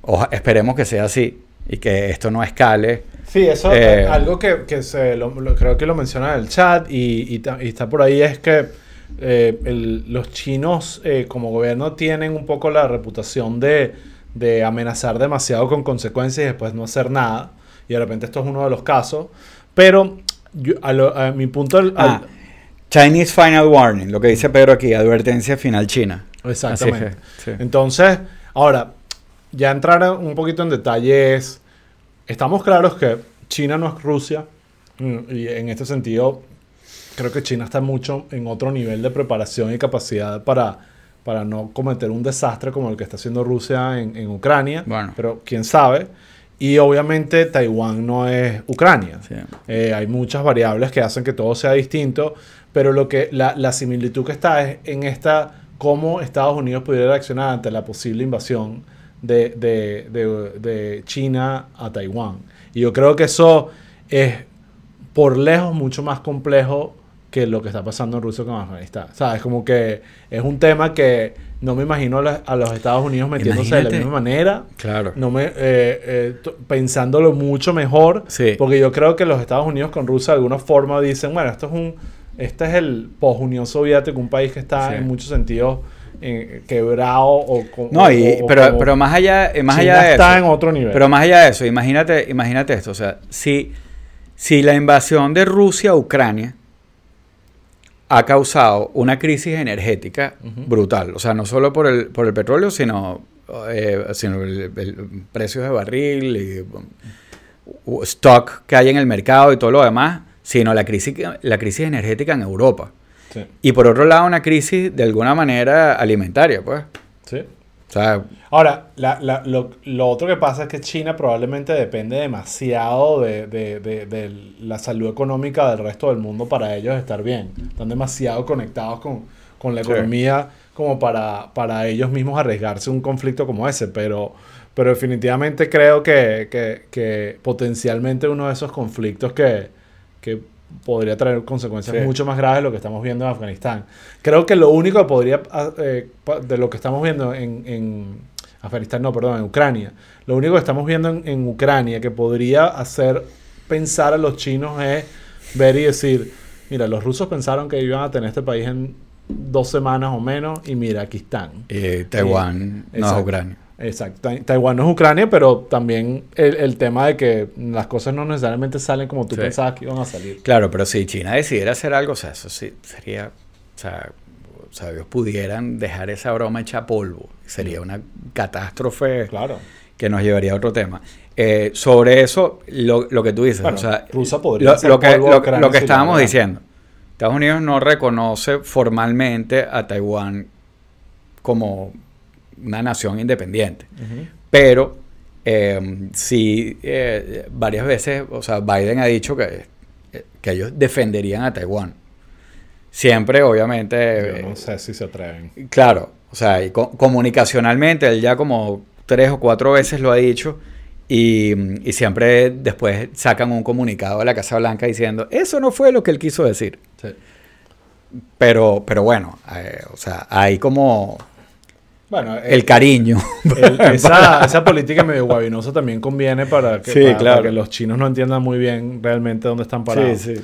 S1: Oja- esperemos que sea así y que esto no escale.
S2: Sí, eso
S1: Eh,
S2: es algo que, que se lo- lo- creo que lo menciona en el chat y, y y está por ahí es que eh, el- los chinos eh, como gobierno tienen un poco la reputación de, de amenazar demasiado con consecuencias y después no hacer nada. Y de repente esto es uno de los casos. Pero yo- a, lo- a mi punto... al-
S1: Ah, Chinese Final Warning, lo que dice Pedro aquí, advertencia final china.
S2: Exactamente.
S1: Así que, sí.
S2: Entonces, ahora, ya entrar un poquito en detalle es, estamos claros que China no es Rusia, mm, y en este sentido creo que China está mucho en otro nivel de preparación y capacidad para, para no cometer un desastre como el que está haciendo Rusia en, en Ucrania.
S1: Bueno.
S2: Pero quién sabe. Y obviamente Taiwán no es Ucrania.
S1: Sí.
S2: Eh, hay muchas variables que hacen que todo sea distinto, pero lo que la, la similitud que está es en esta cómo Estados Unidos pudiera reaccionar ante la posible invasión de, de- de- de China a Taiwán. Y yo creo que eso es por lejos mucho más complejo que lo que está pasando en Rusia con Afganistán. O sea, es como que es un tema que no me imagino a los, Estados Unidos metiéndose de la misma manera.
S1: Claro.
S2: No me, eh, eh, pensándolo mucho mejor,
S1: Sí.
S2: porque yo creo que los Estados Unidos con Rusia de alguna forma dicen, bueno, esto es un, este es el post-Unión Soviética, un país que está
S1: Sí.
S2: en muchos sentidos eh, quebrado o,
S1: No, y,
S2: o-
S1: pero, pero más allá, más
S2: China
S1: allá de
S2: está
S1: eso.
S2: en otro nivel.
S1: Pero más allá de eso, imagínate, imagínate esto. O sea, si, si la invasión de Rusia a Ucrania ha causado una crisis energética brutal. O sea, no solo por el, por el petróleo, sino, eh, sino el, el precios de barril y stock que hay en el mercado y todo lo demás, sino la crisis, la crisis energética en Europa.
S2: Sí,
S1: Y por otro lado, una crisis de alguna manera alimentaria, pues.
S2: sí.
S1: O sea,
S2: Ahora, la- la- lo, lo otro que pasa es que China probablemente depende demasiado de, de- de- de la salud económica del resto del mundo para ellos estar bien. Están demasiado conectados con, con la
S1: Sí.
S2: economía como para, para ellos mismos arriesgarse un conflicto como ese. Pero, pero definitivamente creo que, que- que potencialmente uno de esos conflictos que, que podría traer consecuencias
S1: Sí.
S2: mucho más graves de lo que estamos viendo en Afganistán. Creo que lo único que podría, ah, eh, de lo que estamos viendo en, en Afganistán, no, perdón, en Ucrania, lo único que estamos viendo en, en Ucrania que podría hacer pensar a los chinos es ver y decir, mira, los rusos pensaron que iban a tener este país en dos semanas o menos y mira, aquí están.
S1: eh, Taiwán no es. Ucrania.
S2: Exacto. Tai- Taiwán no es Ucrania, pero también el, el tema de que las cosas no necesariamente salen como tú
S1: Sí.
S2: pensabas que iban a salir.
S1: Claro, pero si China decidiera hacer algo, o sea, eso sí sería, o sea, o sea, ellos pudieran dejar esa broma hecha polvo. Sería una catástrofe
S2: Claro.
S1: que nos llevaría a otro tema. Eh, sobre eso, lo, lo que tú dices,
S2: Bueno,
S1: o sea,
S2: Rusia podría
S1: lo, lo que, lo- que estábamos diciendo, Estados Unidos no reconoce formalmente a Taiwán como una nación independiente. Pero eh, sí, eh, varias veces, o sea, Biden ha dicho que, que ellos defenderían a Taiwán. Siempre, obviamente,
S2: Yo no sé si se atreven.
S1: claro, o sea, y co- comunicacionalmente, él ya como tres o cuatro veces lo ha dicho. Y, y siempre después sacan un comunicado de la Casa Blanca diciendo, eso no fue lo que él quiso decir.
S2: Sí.
S1: Pero, pero bueno, eh, o sea, hay como
S2: Bueno,
S1: el
S2: eh,
S1: cariño.
S2: el- esa, esa política medio guabinosa también conviene para que,
S1: Sí,
S2: para-
S1: claro.
S2: para que los chinos no entiendan muy bien realmente dónde están parados.
S1: Sí, sí.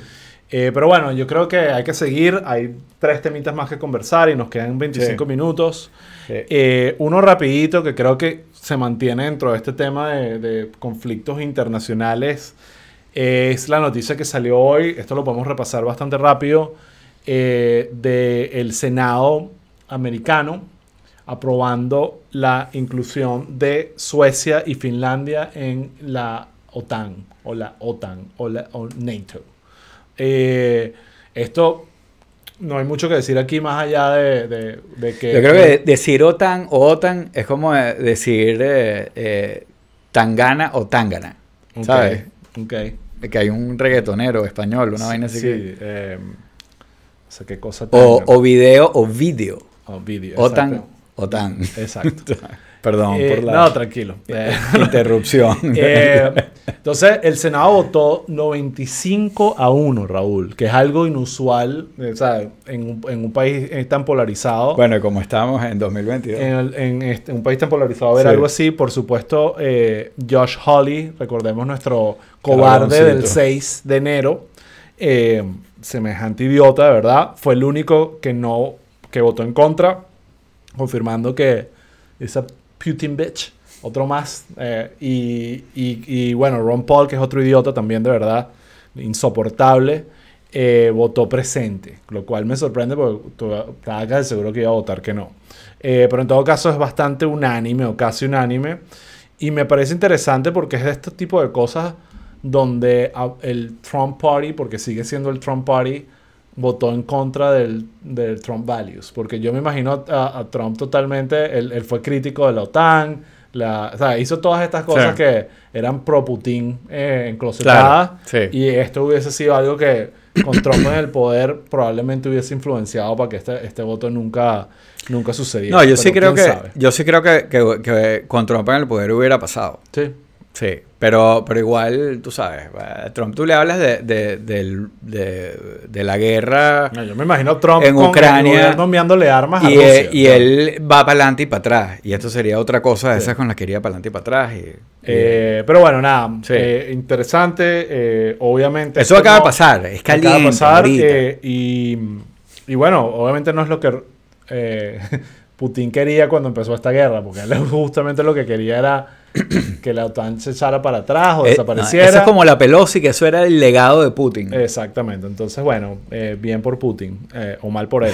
S2: Eh, pero bueno, yo creo que hay que seguir. Hay tres temitas más que conversar y nos quedan 25
S1: Sí.
S2: minutos. Eh, uno rapidito que creo que se mantiene dentro de este tema de, conflictos internacionales es la noticia que salió hoy. Esto lo podemos repasar bastante rápido. eh, del Senado americano aprobando la inclusión de Suecia y Finlandia en la OTAN o la OTAN o la NATO. Eh, esto no hay mucho que decir aquí más allá de, de- de que...
S1: Yo creo que decir OTAN o OTAN es como decir eh, eh, Tangana o Tangana.
S2: Ok,
S1: ¿Sabes?
S2: ok.
S1: Que hay un reggaetonero español, una vaina así.
S2: Sí,
S1: que-
S2: eh, no sé qué cosa
S1: o, o video o video.
S2: O vídeo,
S1: OTAN,
S2: exacto.
S1: OTAN.
S2: Exacto.
S1: Perdón
S2: Eh,
S1: por la
S2: No, tranquilo. Eh,
S1: interrupción.
S2: Eh, entonces, el Senado votó 95 a 1, Raúl, que es algo inusual o sea, en, un, en un país eh, tan polarizado.
S1: bueno, como estamos en 2022.
S2: En, el- en este- un país tan polarizado, ver
S1: Sí.
S2: algo así, por supuesto, eh, Josh Hawley, recordemos nuestro cobarde del 6 de enero, eh, semejante idiota, de verdad, fue el único que no, que votó en contra, confirmando que esa Putin bitch, otro más, eh, y, y- y, bueno, Ron Paul, que es otro idiota también, de verdad, insoportable, eh, votó presente, lo cual me sorprende porque estaba casi seguro que iba a votar que no. Eh, pero en todo caso es bastante unánime o casi unánime. Y me parece interesante porque es de este tipo de cosas donde el Trump Party, porque sigue siendo el Trump Party, votó en contra del, del Trump Values. Porque yo me imagino a, a Trump totalmente, él, él, fue crítico de la OTAN, la, o sea, hizo todas estas cosas
S1: Sí.
S2: que eran pro-Putin eh, enclosetadas.
S1: Claro, sí.
S2: Y esto hubiese sido algo que con Trump en el poder probablemente hubiese influenciado para que este, este voto nunca, nunca sucediera.
S1: No, yo sí creo que,
S2: sabe.
S1: yo sí creo que, que, que con Trump en el poder hubiera pasado.
S2: Sí.
S1: Sí, pero, pero igual, tú sabes, a Trump tú le hablas de, de, de- de la guerra
S2: No, yo me imagino Trump
S1: En
S2: con
S1: Ucrania.
S2: enviándole armas a
S1: y,
S2: Rusia.
S1: eh, y él va para adelante y para atrás. Y esto sería otra cosa de
S2: Sí.
S1: esas con las que iría para adelante y para atrás. Y, y-
S2: Eh, pero bueno, nada,
S1: Sí.
S2: eh, interesante. eh, obviamente.
S1: eso acaba de pasar, es
S2: acaba de
S1: caliente.
S2: pasar, eh, y, y bueno, obviamente no es lo que eh, Putin quería cuando empezó esta guerra, porque él justamente lo que quería era que la OTAN se echara para atrás o
S1: Eh,
S2: desapareciera.
S1: no, eso es como la Pelosi, que eso era el legado de Putin.
S2: Exactamente. Entonces, bueno, eh, bien por Putin eh, o mal por él.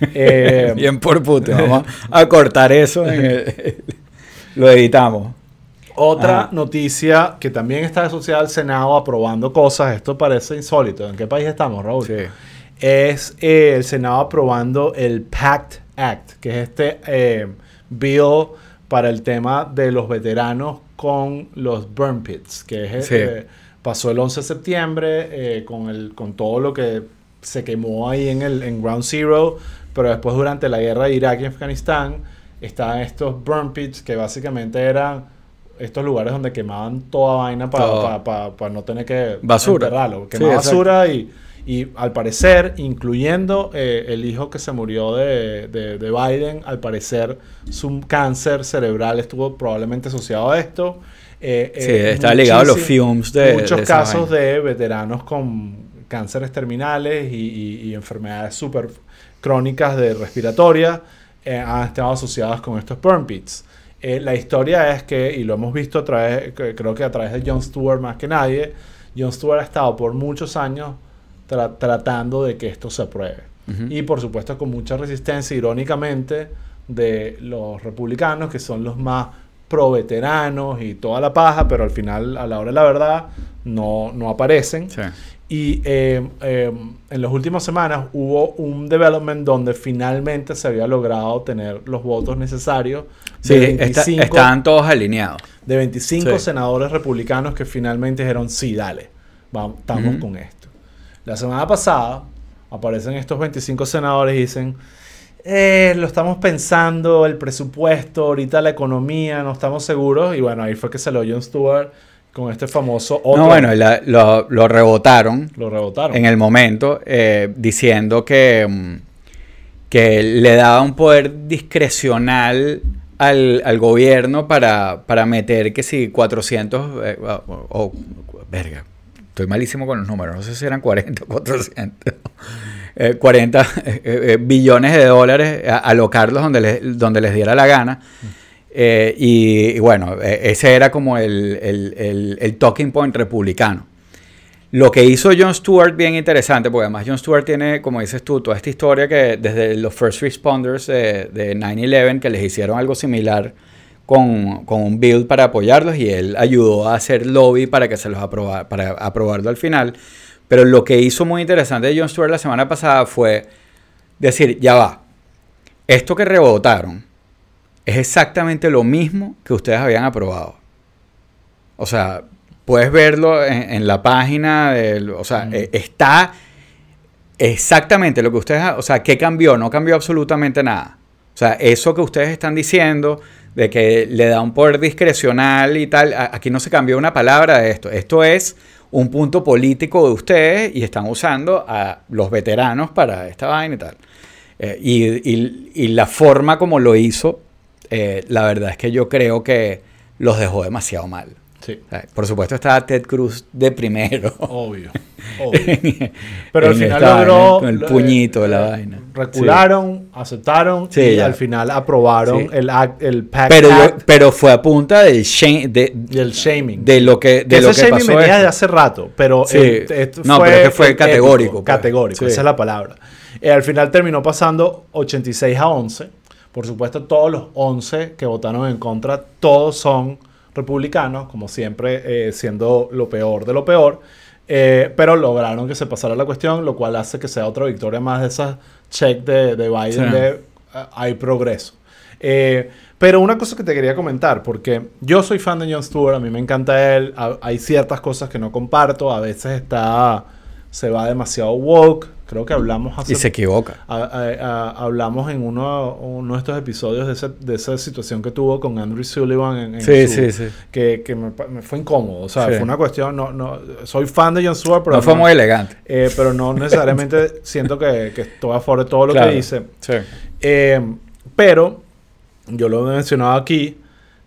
S1: Bien por Putin. Vamos a cortar eso. en el- lo editamos.
S2: Otra
S1: Ajá.
S2: noticia que también está asociada al Senado aprobando cosas, esto parece insólito. ¿En qué país estamos, Raúl?
S1: Sí.
S2: Es el Senado aprobando el PACT Act, que es este eh, bill para el tema de los veteranos con los burn pits, que es,
S1: Sí.
S2: eh, pasó el 11 de septiembre eh, con, el, con todo lo que se quemó ahí en, el, en Ground Zero, pero después durante la guerra de Irak y Afganistán estaban estos burn pits que básicamente eran estos lugares donde quemaban toda vaina para
S1: Todo.
S2: no tener que
S1: Basura.
S2: enterrarlo.
S1: Sí,
S2: Quemaban
S1: exacto.
S2: basura y, y al parecer, incluyendo eh, el hijo que se murió de, de- de Biden, al parecer su cáncer cerebral estuvo probablemente asociado a esto. Eh,
S1: Sí,
S2: eh,
S1: está ligado a los fumes de
S2: Muchos
S1: de
S2: casos de veteranos con cánceres terminales y, y- y enfermedades súper crónicas de respiratoria eh, han estado asociadas con estos burn pits. Eh, la historia es que, y lo hemos visto a través, creo que a través de Jon Stewart más que nadie, Jon Stewart ha estado por muchos años tra- tratando de que esto se apruebe.
S1: Ujú.
S2: Y por supuesto con mucha resistencia, irónicamente, de los republicanos, que son los más pro veteranos y toda la paja, pero al final, a la hora de la verdad, no, no aparecen.
S1: Sí.
S2: Y eh, eh, en las últimas semanas hubo un development donde finalmente se había logrado tener los votos necesarios
S1: Sí,
S2: de
S1: está-
S2: 25,
S1: estaban todos alineados.
S2: de 25
S1: Sí.
S2: senadores republicanos que finalmente dijeron, sí, dale, vamos, estamos con esto. La semana pasada aparecen estos 25 senadores y dicen, eh, lo estamos pensando, el presupuesto, ahorita la economía, no estamos seguros. Y bueno, ahí fue que salió Jon Stewart con este famoso otro.
S1: No, bueno, la- lo, lo rebotaron
S2: lo rebotaron.
S1: en el momento eh, diciendo que, mm, que le daba un poder discrecional al, al gobierno para, para meter que si 400 eh, o, o- verga, estoy malísimo con los números, no sé si eran 40 o 400. eh, 40 eh, eh, billones de dólares, a- alocarlos donde les, donde les diera la gana. Eh, y, bueno, eh, ese era como el, el- el- el talking point republicano. Lo que hizo Jon Stewart bien interesante, porque además Jon Stewart tiene, como dices tú, toda esta historia que desde los first responders de, de 9-11 que les hicieron algo similar con, con un bill para apoyarlos y él ayudó a hacer lobby para que se los aprobara, para aprobarlo al final. Pero lo que hizo muy interesante de Jon Stewart la semana pasada fue decir, ya va, esto que rebotaron es exactamente lo mismo que ustedes habían aprobado. O sea, puedes verlo en, en la página, del, o sea,
S2: Mm.
S1: eh, está exactamente lo que ustedes, o sea, ¿qué cambió? No cambió absolutamente nada. O sea, eso que ustedes están diciendo de que le da un poder discrecional y tal, aquí no se cambió una palabra de esto. Esto es un punto político de ustedes y están usando a los veteranos para esta vaina y tal. Eh, y la forma como lo hizo, eh, la verdad es que yo creo que los dejó demasiado mal.
S2: Sí,
S1: Por supuesto estaba Ted Cruz de primero.
S2: obvio. obvio. Pero al final
S1: esta
S2: logró.
S1: Con el puñito de la
S2: eh,
S1: vaina.
S2: Recularon, aceptaron
S1: Sí,
S2: y
S1: ya.
S2: al final aprobaron el, act- el PACT
S1: Pero, yo- pero fue a punta del shame, de,
S2: shaming.
S1: de lo que, de lo
S2: ese
S1: que
S2: shaming
S1: pasó.
S2: venía de hace rato, pero el- esto
S1: No, pero es que fue
S2: épico,
S1: categórico, pues.
S2: categórico, esa es la palabra. Eh, al final terminó pasando 86 a 11. Por supuesto, todos los 11 que votaron en contra, todos son republicanos, como siempre, eh, siendo lo peor de lo peor. Eh, pero lograron que se pasara la cuestión, lo cual hace que sea otra victoria más de esas check de, de Biden
S1: Sí.
S2: de eh, hay progreso. Eh, pero una cosa que te quería comentar, porque yo soy fan de Jon Stewart, a mí me encanta él, a- hay ciertas cosas que no comparto, a veces está, se va demasiado woke, creo que hablamos hace
S1: Y se equivoca.
S2: a- a- a- hablamos en uno, uno de estos episodios de, ese- de esa situación que tuvo con Andrew Sullivan en, en
S1: Sí,
S2: su-
S1: sí, sí.
S2: que, que me, me fue incómodo. O sea, fue una cuestión. No, no, soy fan de Jon Stewart, pero
S1: no fue muy elegante.
S2: eh, pero no necesariamente siento que, que estoy a favor de todo lo
S1: Claro.
S2: que dice.
S1: Sí.
S2: Eh, pero yo lo he mencionado aquí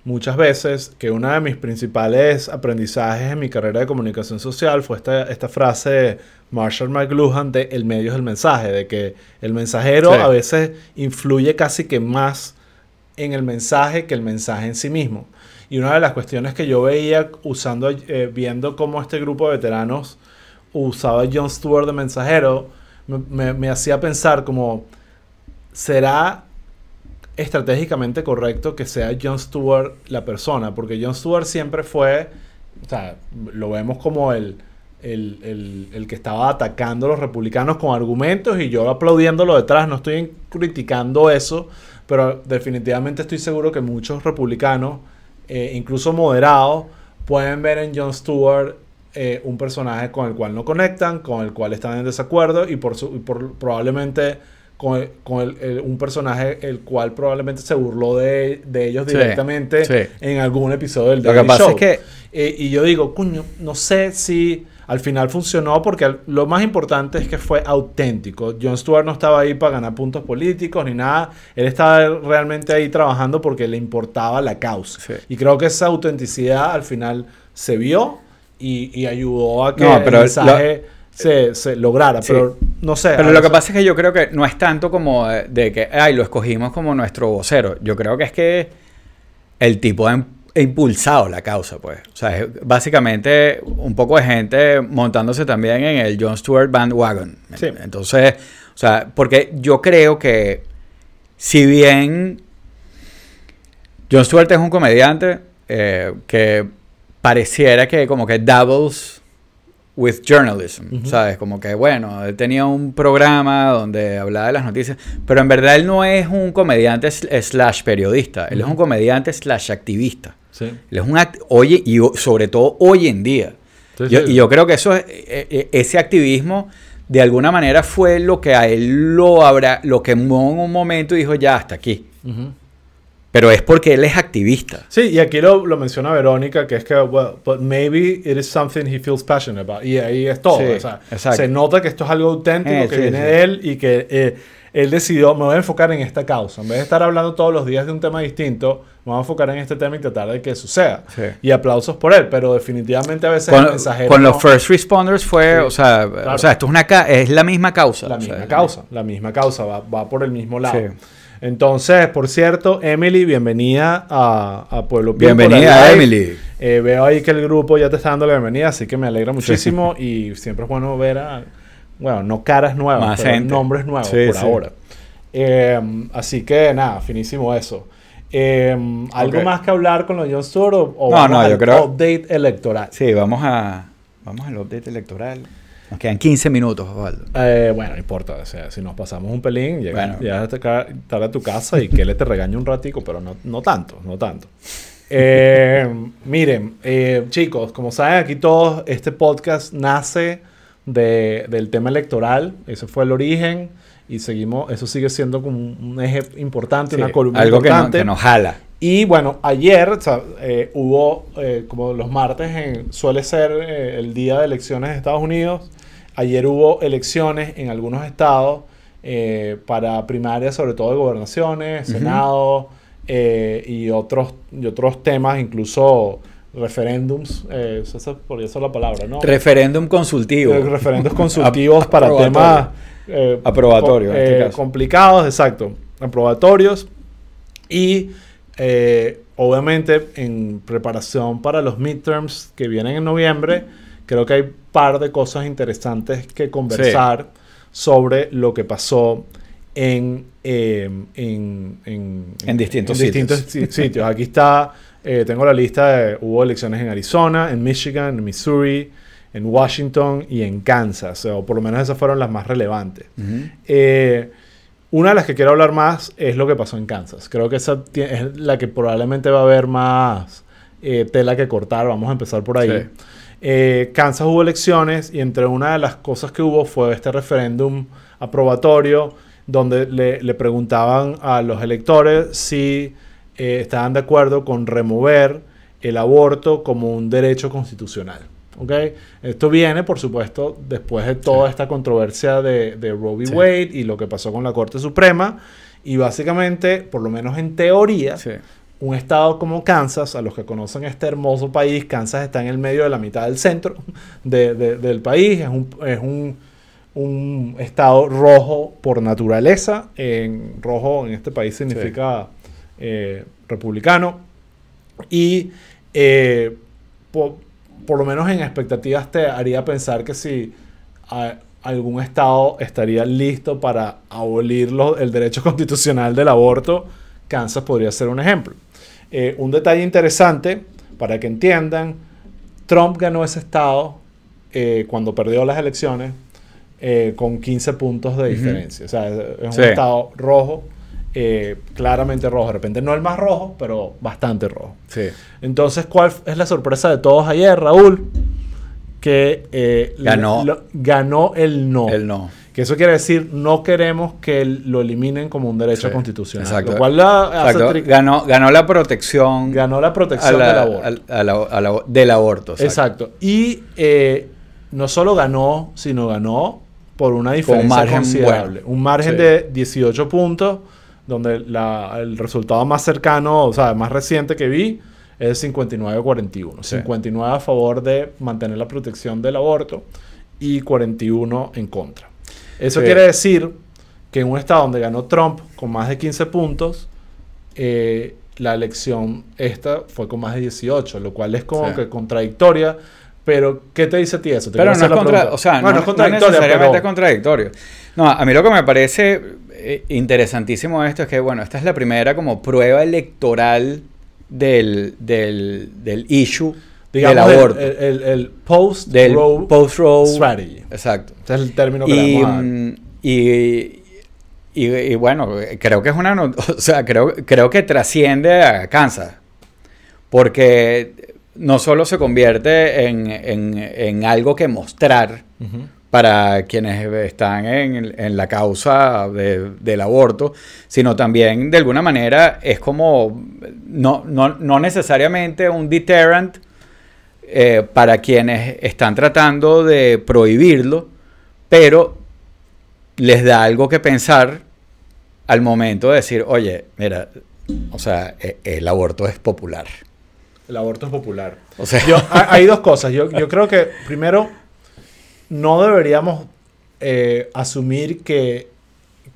S2: muchas veces que uno de mis principales aprendizajes en mi carrera de comunicación social fue esta, esta frase Marshall McLuhan de el medio es el mensaje, de que el mensajero
S1: Sí.
S2: a veces influye casi que más en el mensaje que el mensaje en sí mismo. Y una de las cuestiones que yo veía usando, eh, viendo cómo este grupo de veteranos usaba a Jon Stewart de mensajero, me, me- me hacía pensar como, ¿será estratégicamente correcto que sea Jon Stewart la persona? Porque Jon Stewart siempre fue, o sea, lo vemos como el, el, el- el que estaba atacando a los republicanos con argumentos y yo aplaudiéndolo detrás, no estoy criticando eso, pero definitivamente estoy seguro que muchos republicanos, eh, incluso moderados, pueden ver en Jon Stewart eh, un personaje con el cual no conectan, con el cual están en desacuerdo y por, su- y por probablemente con, el- con el- el- un personaje el cual probablemente se burló de, de ellos
S1: Sí,
S2: directamente
S1: sí.
S2: en algún episodio del Daily Show.
S1: es que
S2: Eh, y yo digo, coño, no sé si al final funcionó porque lo más importante es que fue auténtico. Jon Stewart no estaba ahí para ganar puntos políticos ni nada. Él estaba realmente ahí trabajando porque le importaba la causa.
S1: Sí.
S2: Y creo que esa autenticidad al final se vio y, y ayudó a que
S1: No,
S2: el mensaje se, se lograra.
S1: Sí.
S2: Pero no sé.
S1: Pero lo que pasa es que yo creo que no es tanto como de, de que, ay, lo escogimos como nuestro vocero. Yo creo que es que el tipo ha ha impulsado la causa, pues. O sea, es básicamente un poco de gente montándose también en el Jon Stewart bandwagon.
S2: Sí.
S1: Entonces, o sea, porque yo creo que si bien Jon Stewart es un comediante eh, que pareciera que como que doubles with journalism. ¿sabes? Como que, bueno, él tenía un programa donde hablaba de las noticias, pero en verdad él no es un comediante sl- slash periodista, él es un comediante slash activista.
S2: Sí.
S1: Es un oye, y sobre todo hoy en día.
S2: Sí,
S1: Yo-
S2: sí.
S1: Y yo creo que eso es, eh, eh, ese activismo de alguna manera fue lo que a él lo habrá, lo quemó en un momento y dijo, ya, hasta aquí.
S2: Ujú.
S1: Pero es porque él es activista.
S2: Sí, y aquí lo, lo menciona Verónica, que es que, well, but maybe it is something he feels passionate about. Y ahí es todo.
S1: Sí,
S2: o sea, se nota que esto es algo auténtico,
S1: Eh,
S2: que viene de él y que eh, él decidió, me voy a enfocar en esta causa. En vez de estar hablando todos los días de un tema distinto, me voy a enfocar en este tema y tratar de que suceda.
S1: Sí.
S2: Y aplausos por él, pero definitivamente a veces el
S1: Con,
S2: mensajero
S1: con los first responders fue,
S2: Sí,
S1: o sea,
S2: claro.
S1: o sea, esto es una es la misma causa.
S2: La misma
S1: sea,
S2: causa, la misma causa, va, va por el mismo lado.
S1: Sí.
S2: Entonces, por cierto, Emily, bienvenida a, a Pueblo
S1: Bienvenida. Emily.
S2: Eh, veo ahí que el grupo ya te está dando la bienvenida, así que me alegra muchísimo y siempre es bueno ver a, bueno, no caras nuevas,
S1: Más
S2: pero
S1: gente.
S2: nombres nuevos
S1: Sí,
S2: por
S1: sí.
S2: ahora. Eh, así que nada, finísimo eso. Eh, ¿Algo más que hablar con los John Stewart o, o
S1: No,
S2: vamos
S1: no,
S2: al
S1: yo creo-
S2: update electoral?
S1: Sí, vamos a vamos al update electoral. Nos quedan 15 minutos, Osvaldo.
S2: Eh, bueno, no importa. O sea, si nos pasamos un pelín, llega,
S1: Bueno.
S2: llegas tarde a tu casa y que le te regañe un ratico, pero no, no tanto, no tanto. Eh, miren, eh, chicos, como saben, aquí todos, este podcast nace de- del tema electoral. Ese fue el origen y seguimos, eso sigue siendo como un, eje importante,
S1: Sí,
S2: una columna
S1: algo que, no-
S2: importante.
S1: que nos jala.
S2: Y bueno, ayer o sea, eh, hubo, eh, como los martes en- suele ser eh, el día de elecciones de Estados Unidos, ayer hubo elecciones en algunos estados para primarias, sobre todo de gobernaciones. Senado y, otros, y otros temas, incluso referéndums, eh, esa podría ser la palabra, ¿no?
S1: Referéndum consultivo.
S2: Eh, referendos consultivos para temas eh,
S1: Aprobatorio,
S2: co-
S1: en este
S2: eh,
S1: caso.
S2: complicados, exacto, aprobatorios y eh, obviamente en preparación para los midterms que vienen en noviembre, creo que hay un par de cosas interesantes que conversar sobre lo que pasó en, eh, en, en,
S1: En distintos
S2: distintos si- sitios. Aquí está, eh, tengo la lista de, hubo elecciones en Arizona, en Michigan, en Missouri, en Washington y en Kansas, o por lo menos esas fueron las más relevantes. Eh, una de las que quiero hablar más es lo que pasó en Kansas. Creo que esa es la que probablemente va a haber más eh, tela que cortar. Vamos a empezar por ahí. Eh, Kansas hubo elecciones y entre una de las cosas que hubo fue este referéndum aprobatorio donde le, preguntaban a los electores si estaban de acuerdo con remover el aborto como un derecho constitucional. ¿okay? Esto viene, por supuesto, después de toda esta controversia de, de Roe v. Wade y lo que pasó con la Corte Suprema. Y básicamente, por lo menos en teoría, un estado como Kansas, a los que conocen este hermoso país, Kansas está en el medio de la mitad del centro del país, es un, es un, un, estado rojo por naturaleza. En rojo en este país significa eh, republicano. Y eh, por, lo menos en expectativas te haría pensar que si algún estado estaría listo para abolir el derecho constitucional del aborto, Kansas podría ser un ejemplo. Eh, un detalle interesante, para que entiendan, Trump ganó ese estado eh, cuando perdió las elecciones con 15 puntos de diferencia. O sea, es un estado rojo eh, claramente rojo. De repente no el más rojo, pero bastante rojo.
S1: Sí.
S2: Entonces, ¿cuál es la sorpresa de todos ayer, Raúl? Que eh,
S1: ganó.
S2: ganó el no.
S1: El no.
S2: Que eso quiere decir, no queremos que lo eliminen como un derecho constitucional.
S1: Exacto.
S2: Lo cual
S1: ganó, ganó la protección.
S2: Ganó la protección del aborto.
S1: del aborto.
S2: Exacto. Y eh, no solo ganó, sino ganó por una diferencia margen considerable. Un margen de 18 puntos donde el resultado más cercano, o sea, más reciente que vi es 59-41. 59 a favor de mantener la protección del aborto y 41 en contra. Eso quiere decir que en un estado donde ganó Trump con más de 15 puntos, eh, la elección esta fue con más de 18, lo cual es como que contradictoria. Pero, ¿qué te dice a ti eso?
S1: pero no es, o sea, no, es necesariamente contradictorio. No, a mí lo que me parece interesantísimo esto es que, bueno, esta es la primera como prueba electoral del, del, del issue del aborto.
S2: El, el, post
S1: del post row
S2: strategy.
S1: Exacto.
S2: Ese es el término que y, le
S1: y, y, y, bueno, creo que es una... O sea, creo, creo que trasciende a Kansas. Porque no solo se convierte en, en, en algo que mostrar, para quienes están en, la causa del aborto, sino también de alguna manera es como no, no, necesariamente un deterrent eh, para quienes están tratando de prohibirlo, pero les da algo que pensar al momento de decir, oye, mira, o sea, e, el aborto es popular.
S2: El aborto es popular. O sea, hay dos cosas. Yo, yo creo que primero no deberíamos eh, asumir que,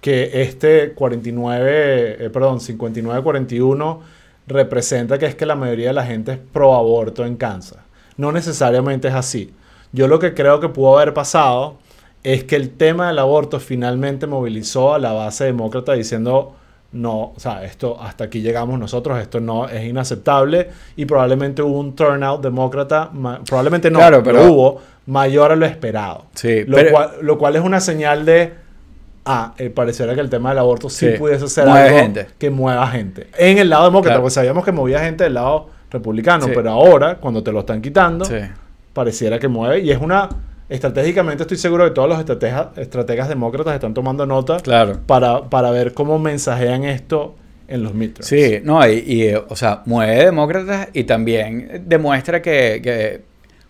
S2: que este 49, eh, perdón, 59-41 representa que es que la mayoría de la gente es pro aborto en Kansas. No necesariamente es así. Yo lo que creo que pudo haber pasado es que el tema del aborto finalmente movilizó a la base demócrata diciendo no, o sea, esto hasta aquí llegamos nosotros, esto no es inaceptable y probablemente hubo un turnout demócrata, probablemente no, pero, hubo mayor a lo esperado.
S1: Sí,
S2: lo, cual, lo cual es una señal de, ah, eh, pareciera que el tema del aborto sí, pudiese ser
S1: algo
S2: que mueva gente. En el lado demócrata, porque sabíamos que movía gente del lado republicano, pero ahora, cuando te lo están quitando, pareciera que mueve y es una estratégicamente estoy seguro que todos los estrategas, estrategas demócratas están tomando nota
S1: claro.
S2: para, para ver cómo mensajean esto en los midterms.
S1: Sí, no, y, o sea, mueve demócratas y también demuestra que,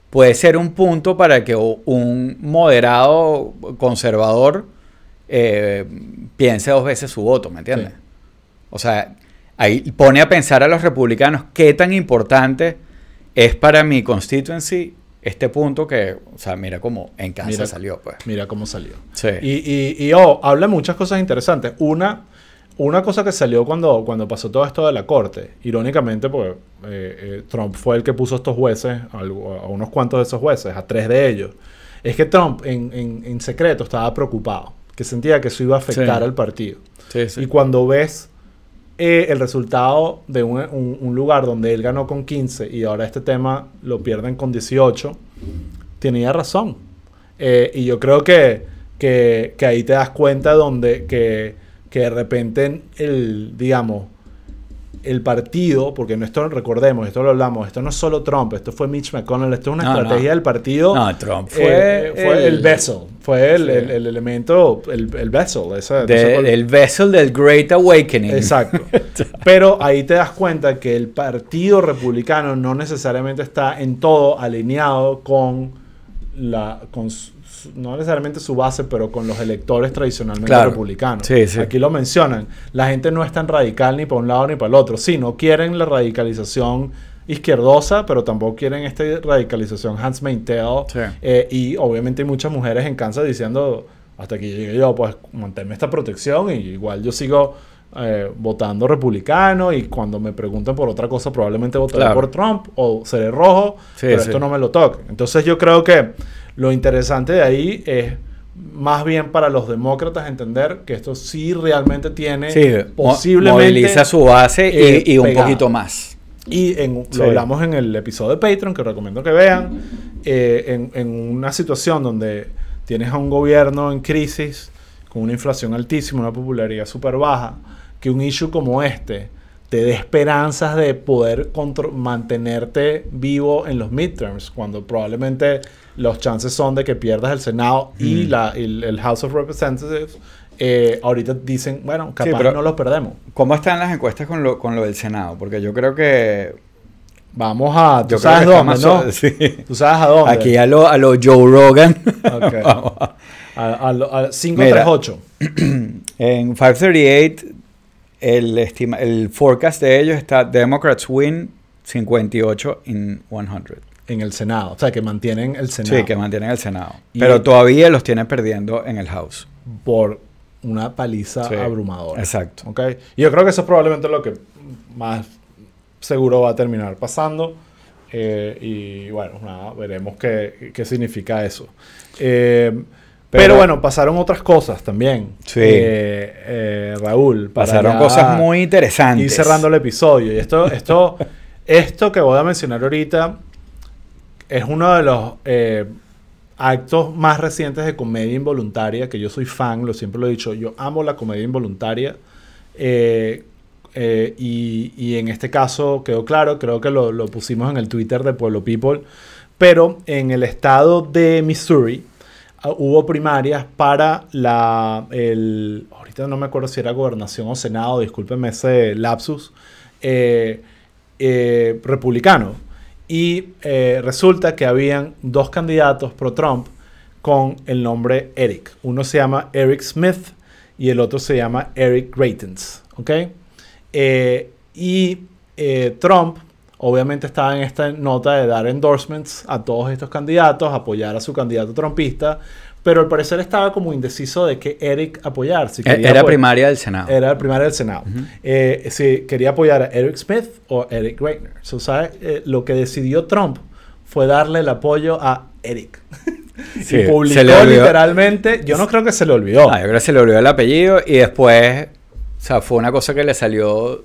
S1: puede ser un punto para que un moderado conservador eh, piense dos veces su voto, ¿me entiendes? O sea, ahí pone a pensar a los republicanos qué tan importante es para mi constituency este punto que, o sea, mira cómo en casa salió, pues.
S2: Mira cómo salió.
S1: Sí.
S2: Y, y, y oh, habla muchas cosas interesantes. Una, una cosa que salió cuando, cuando pasó todo esto de la corte, irónicamente, pues Trump fue el que puso estos jueces, a, unos cuantos de esos jueces, a tres de ellos, es que Trump en, en, en secreto estaba preocupado, que sentía que eso iba a afectar al partido.
S1: Sí, sí.
S2: Y cuando ves eh, el resultado de un, lugar donde él ganó con 15 y ahora este tema lo pierden con 18, tenía razón. Eh, y yo creo que, que, que ahí te das cuenta donde que, que de repente el, digamos, el partido, porque no esto recordemos, esto lo hablamos, esto no es solo Trump, esto fue Mitch McConnell, esto es una
S1: No,
S2: estrategia
S1: no.
S2: del partido.
S1: No, Trump
S2: eh,
S1: fue,
S2: fue el, vessel, fue el,
S1: Sí.
S2: el- el elemento, el, el vessel. esa- no sé
S1: el vessel del Great Awakening.
S2: Exacto. Pero ahí te das cuenta que el partido republicano no necesariamente está en todo alineado con la con no necesariamente su base, pero con los electores tradicionalmente
S1: Claro.
S2: republicanos.
S1: Sí, sí.
S2: Aquí lo mencionan. La gente no es tan radical ni para un lado ni para el otro. Sí, no quieren la radicalización izquierdosa, pero tampoco quieren esta radicalización Hans Maintel.
S1: Sí.
S2: Eh, y obviamente hay muchas mujeres en Kansas diciendo, hasta que llegue yo, pues manténme esta protección y igual yo sigo eh, votando republicano y cuando me pregunten por otra cosa probablemente votaré
S1: Claro.
S2: por Trump o seré rojo,
S1: Sí,
S2: pero
S1: sí.
S2: esto no me lo toque. Entonces yo creo que lo interesante de ahí es más bien para los demócratas entender que esto sí realmente tiene
S1: Sí,
S2: posiblemente
S1: moviliza su base y,
S2: eh,
S1: y un
S2: pegada.
S1: poquito más.
S2: y en,
S1: Sí.
S2: lo hablamos en el episodio de Patreon, que recomiendo que vean, eh, en, en una situación donde tienes a un gobierno en crisis, con una inflación altísima, una popularidad súper baja, que un issue como este te dé esperanzas de poder mantenerte vivo en los midterms, cuando probablemente los chances son de que pierdas el Senado y
S1: Mm.
S2: la, el, el House of Representatives. eh, ahorita dicen, bueno, capaz
S1: pero-
S2: no los perdemos.
S1: ¿Cómo están las encuestas con lo, con lo del Senado? Porque yo creo que...
S2: Vamos a... ¿Tú
S1: Yo
S2: sabes dónde,
S1: más
S2: no?
S1: so- sí.
S2: ¿Tú sabes a dónde?
S1: Aquí a lo, a lo Joe Rogan.
S2: Ok.
S1: Vamos a-
S2: A, lo- a 538.
S1: En 538, el, estima, el forecast de ellos está Democrats win 58 in 100.
S2: En el Senado. O sea, que mantienen el Senado.
S1: Sí, que mantienen el Senado.
S2: Y-
S1: Pero todavía los tienen perdiendo en el House.
S2: Por una paliza
S1: Sí,
S2: abrumadora.
S1: Exacto.
S2: ¿Ok? Y yo creo que eso es probablemente lo que más seguro va a terminar pasando. Eh, y bueno, nada, veremos qué, qué significa eso. Eh, pero,
S1: Pero-
S2: bueno, pasaron otras cosas también.
S1: Sí.
S2: Eh, eh, Raúl. para
S1: Pasaron
S2: ya
S1: cosas muy interesantes.
S2: Ir cerrando el episodio. Y esto, esto, esto que voy a mencionar ahorita es uno de los eh, actos más recientes de comedia involuntaria, que yo soy fan, lo siempre lo he dicho, yo amo la comedia involuntaria. y, y en este caso quedó claro, creo que lo, lo pusimos en el Twitter de Pueblo People, pero en el estado de Missouri hubo primarias para la, el, ahorita no me acuerdo si era gobernación o senado, discúlpenme ese lapsus, eh, eh, republicano. Y eh, resulta que habían dos candidatos pro Trump con el nombre Eric. Uno se llama Eric Smith y el otro se llama Eric Greitens. ¿Ok? Y Trump obviamente estaba en esta nota de dar endorsements a todos estos candidatos, apoyar a su candidato trumpista, pero al parecer estaba como indeciso de que Eric apoyar. Si
S1: E-
S2: quería
S1: Era primaria del Senado.
S2: era el primario del Senado. Eh, si quería apoyar a Eric Smith o Eric Greitner. So, ¿sabe? Eh, lo que decidió Trump fue darle el apoyo a Eric.
S1: Sí,
S2: y publicó
S1: se le olvidó.
S2: literalmente, yo no creo que se le olvidó.
S1: Ah, yo creo que se le olvidó el apellido y después, o sea, fue una cosa que le salió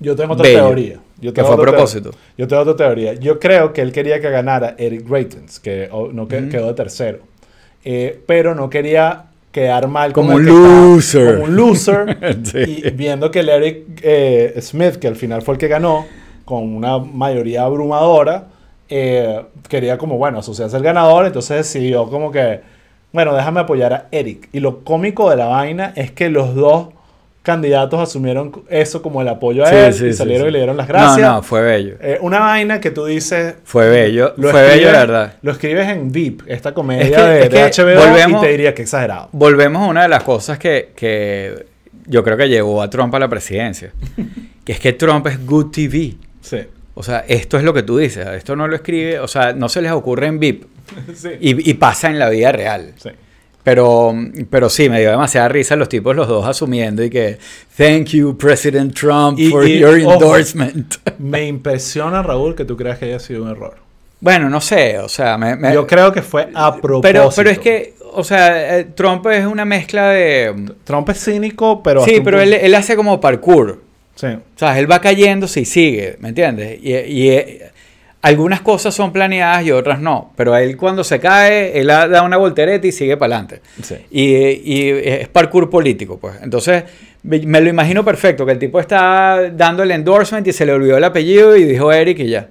S2: Yo tengo otra
S1: Bello.
S2: teoría. Yo
S1: Que
S2: tengo
S1: fue a propósito.
S2: Yo tengo otra teoría. Yo creo que él quería que ganara Eric Greitens, que no que- quedó de tercero. Eh, pero no quería quedar mal
S1: Como un
S2: estaba-
S1: loser.
S2: como un loser.
S1: Sí.
S2: Y viendo que el Eric eh, Smith, que al final fue el que ganó, con una mayoría abrumadora, eh, quería como, bueno, asociarse al ganador, entonces decidió como que, bueno, déjame apoyar a Eric. Y lo cómico de la vaina es que los dos candidatos asumieron eso como el apoyo a
S1: Sí,
S2: él
S1: sí,
S2: y salieron
S1: sí.
S2: y le dieron las gracias.
S1: No, no, fue bello.
S2: Eh, una vaina que tú dices...
S1: Fue bello.
S2: Lo
S1: fue bello, la verdad.
S2: Lo escribes en Deep, esta comedia
S1: Es que-
S2: de,
S1: es
S2: de
S1: que
S2: HBO,
S1: volvemos-
S2: y te diría que exagerado.
S1: Volvemos a una de las cosas que, que yo creo que llevó a Trump a la presidencia. que es que Trump es good TV.
S2: Sí.
S1: O sea, esto es lo que tú dices. Esto no lo escribe, o sea, no se les ocurre en VIP.
S2: sí.
S1: Y, y pasa en la vida real.
S2: Sí.
S1: Pero, pero sí, me dio demasiada risa los tipos, los dos asumiendo y que, thank you, President Trump,
S2: Y-
S1: for
S2: y,
S1: your
S2: ojo,
S1: endorsement.
S2: Me impresiona, Raúl, que tú creas que haya sido un error.
S1: Bueno, no sé, o sea, me, me-
S2: Yo creo que fue a propósito.
S1: pero, pero es que, o sea, eh, Trump es una mezcla de...
S2: Trump es cínico, pero...
S1: sí, pero él, él hace como parkour.
S2: Sí.
S1: O sea, él va cayendo si sigue, ¿me entiendes? Y, y, eh, algunas cosas son planeadas y otras no, pero él cuando se cae, él da una voltereta y sigue para adelante.
S2: Sí.
S1: Y, y es parkour político, pues. Entonces, me lo imagino perfecto, que el tipo está dando el endorsement y se le olvidó el apellido y dijo Eric y ya.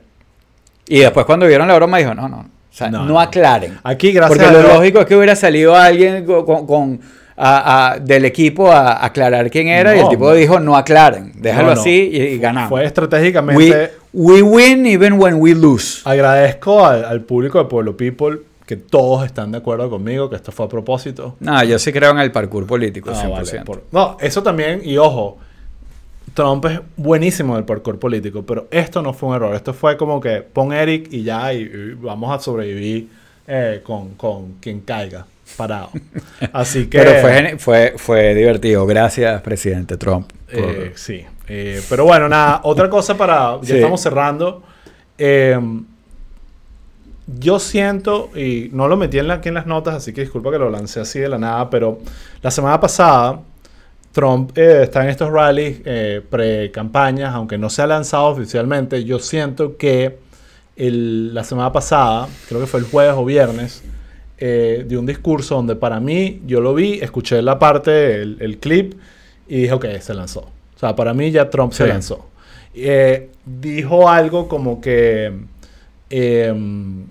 S1: Y después cuando vieron la broma dijo, no, no, o sea,
S2: No,
S1: aclaren.
S2: Aquí, gracias
S1: Porque lo lógico es que hubiera salido alguien con, con- con- a- a- del equipo a aclarar quién era y el tipo dijo, no aclaren, déjalo
S2: No, no.
S1: así y, y ganamos.
S2: Fue estratégicamente.
S1: we win even when we lose.
S2: Agradezco al, al público de Pueblo People que todos están de acuerdo conmigo que esto fue a propósito.
S1: No, yo sí creo en el parkour político,
S2: Ah,
S1: 100%.
S2: vale, por- No, eso también, y ojo, Trump es buenísimo en el parkour político, pero esto no fue un error. Esto fue como que pon Eric y ya, y, y vamos a sobrevivir eh, con, con quien caiga parado. Así que.
S1: Pero fue, fue, fue divertido. Gracias, presidente Trump. por-
S2: Eh, sí. Eh, pero bueno, nada, otra cosa para. Ya
S1: Sí.
S2: estamos cerrando. Eh, yo siento, y no lo metí en la- aquí en las notas, así que disculpa que lo lancé así de la nada, pero la semana pasada Trump eh, está en estos rallies eh, pre-campañas, aunque no se ha lanzado oficialmente. Yo siento que el- la semana pasada, creo que fue el jueves o viernes, eh, dio un discurso donde para mí, yo lo vi, escuché la parte, el, el clip, y dije, ok, se lanzó. O sea, para mí ya Trump se lanzó. Eh, dijo algo como que... em,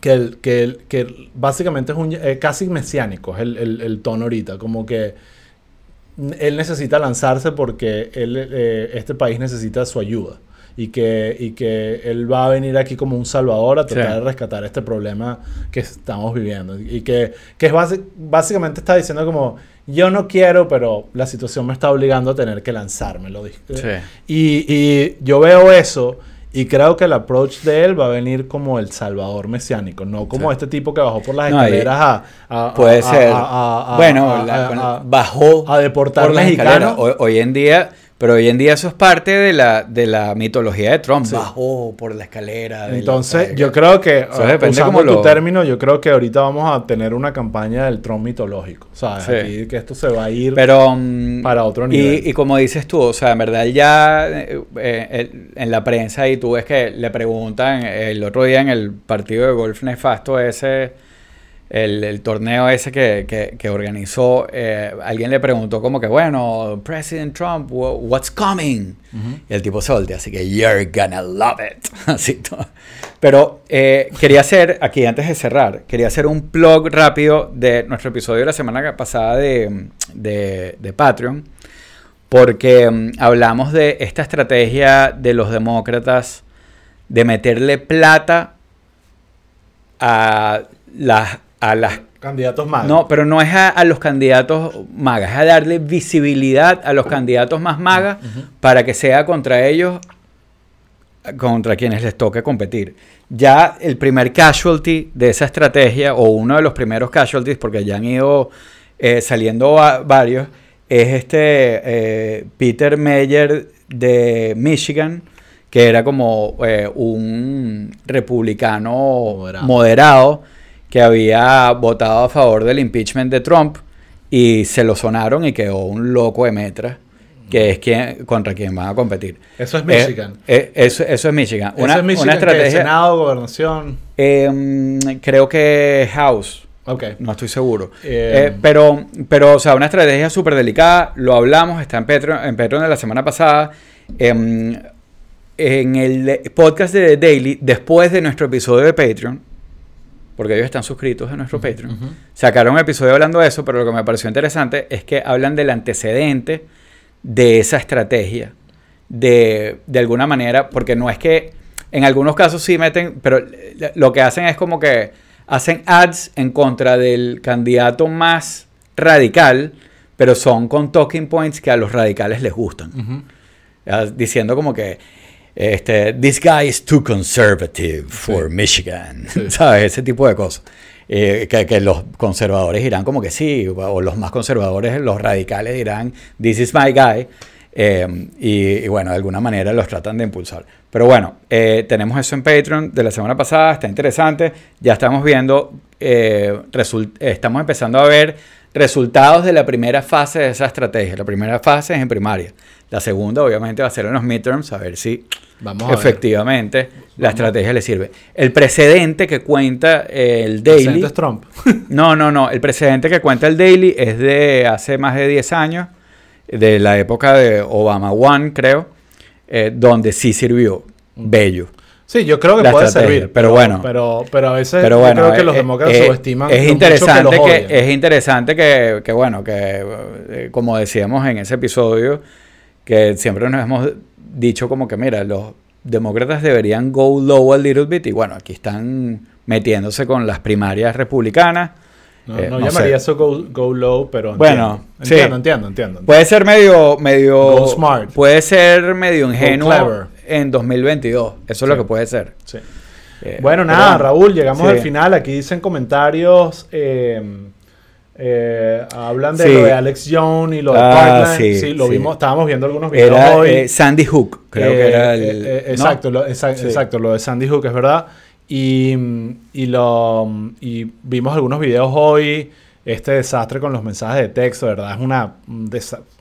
S2: que, el- que, el- que básicamente es un, eh, casi mesiánico, es el, el- tono ahorita, como que él necesita lanzarse porque él, eh, este país necesita su ayuda y que, y que él va a venir aquí como un salvador a tratar
S1: Sí.
S2: de rescatar este problema que estamos viviendo y que, que es basi- básicamente está diciendo como yo no quiero pero la situación me está obligando a tener que lanzarme lo dije.
S1: Sí.
S2: Y, y yo veo eso y creo que el approach de él va a venir como el salvador mesiánico, no como
S1: Sí.
S2: este tipo que bajó por las
S1: No,
S2: escaleras a, a-
S1: Puede
S2: a-
S1: ser.
S2: a-
S1: bueno, la- bajó
S2: a deportar
S1: por
S2: mexicanos.
S1: Hoy, hoy en día, pero hoy en día eso es parte de la, de la mitología de Trump.
S2: Sí.
S1: Bajó por la escalera. de la-
S2: Entonces, yo creo que,
S1: Eso depende
S2: usando
S1: cómo
S2: tu
S1: lo-
S2: término, yo creo que ahorita vamos a tener una campaña del Trump mitológico. ¿Sabes?
S1: Sí.
S2: Aquí que esto se va a ir
S1: Pero, mm,
S2: para otro
S1: y-
S2: nivel.
S1: Y, como dices tú, o sea, en verdad ya eh, eh, en la prensa y tú ves que le preguntan el otro día en el partido de golf nefasto ese, el, el torneo ese que, que- que organizó, eh, alguien le preguntó como que, bueno, President Trump, wha- what's coming? Y el tipo se voltea, así que, you're gonna love it. Así todo. Pero eh, quería hacer, aquí antes de cerrar, quería hacer un plug rápido de nuestro episodio de la semana pasada de, de, de Patreon, porque mm, hablamos de esta estrategia de los demócratas de meterle plata a las... A las
S2: Candidatos más.
S1: no, pero no es a, a los candidatos magas, es a darle visibilidad a los candidatos más magas para que sea contra ellos, contra quienes les toque competir. Ya el primer casualty de esa estrategia, o uno de los primeros casualties, porque ya han ido eh, saliendo va- varios, es este eh, Peter Meyer de Michigan, que era como eh, un republicano
S2: Moderado.
S1: moderado que había votado a favor del impeachment de Trump y se lo sonaron y quedó un loco de metra, que es quien, contra quien van a competir.
S2: Eso es Michigan.
S1: Eh, eh, eso, eso es Michigan.
S2: Eso
S1: Una,
S2: es Michigan,
S1: una estrategia.
S2: Senado, gobernación.
S1: eh, creo que House.
S2: Ok.
S1: No estoy seguro.
S2: Eh,
S1: Eh, pero, pero, o sea, una estrategia súper delicada. Lo hablamos, está en Patreon, en Patreon de la semana pasada. Em, en el podcast de The Daily, después de nuestro episodio de Patreon, porque ellos están suscritos a nuestro Patreon, sacaron un episodio hablando de eso, pero lo que me pareció interesante es que hablan del antecedente de esa estrategia. De, de alguna manera, porque no es que en algunos casos sí meten, pero lo que hacen es como que hacen ads en contra del candidato más radical, pero son con talking points que a los radicales les gustan. Ya, Diciendo como que este, this guy is too conservative for Michigan, ¿sabes? Ese tipo de cosas. Eh, que, que los conservadores dirán como que sí, o los más conservadores, los radicales dirán, this is my guy. Eh, y, y bueno, de alguna manera los tratan de impulsar. Pero bueno, eh, tenemos eso en Patreon de la semana pasada, está interesante. Ya estamos viendo, eh, estamos empezando a ver resultados de la primera fase de esa estrategia. La primera fase es en primaria. La segunda, obviamente, va a ser en los midterms, a ver si
S2: Vamos a ver.
S1: efectivamente la estrategia le sirve. El precedente que cuenta el Daily.
S2: Es Trump.
S1: No, no, no. El precedente que cuenta el Daily es de hace más de 10 años, de la época de Obama One, creo, eh, donde sí sirvió. Bello.
S2: Sí, yo creo que puede
S1: estrategia,
S2: servir.
S1: pero bueno.
S2: Pero, pero a veces
S1: Pero
S2: yo
S1: bueno,
S2: creo que los
S1: eh,
S2: demócratas
S1: eh,
S2: subestiman
S1: es
S2: lo mucho
S1: interesante
S2: los
S1: que, es interesante que, que, bueno, que eh, como decíamos en ese episodio, que siempre nos hemos dicho como que, mira, los demócratas deberían go low a little bit y bueno, aquí están metiéndose con las primarias republicanas.
S2: No,
S1: Eh,
S2: no
S1: no
S2: llamaría
S1: sé.
S2: eso go, go low, pero
S1: Bueno,
S2: entiendo,
S1: sí.
S2: entiendo, entiendo, entiendo.
S1: Puede ser medio, medio,
S2: Go smart.
S1: puede ser medio ingenuo. En 2022. Eso es lo que puede ser.
S2: Sí.
S1: Eh,
S2: Bueno,
S1: pero
S2: nada, Raúl, llegamos
S1: Sí.
S2: al final. Aquí dicen comentarios. eh, eh, hablan de
S1: Sí.
S2: lo de Alex Jones y lo de
S1: Ah,
S2: Parkland.
S1: sí,
S2: Sí, lo
S1: sí.
S2: vimos, estábamos viendo algunos videos
S1: Era
S2: hoy.
S1: eh, Sandy Hook, creo que era el. ¿no?
S2: exacto, lo, exa- exacto, lo de Sandy Hook es verdad. Y, y, lo, y vimos algunos videos hoy. Este desastre con los mensajes de texto, de verdad, es una.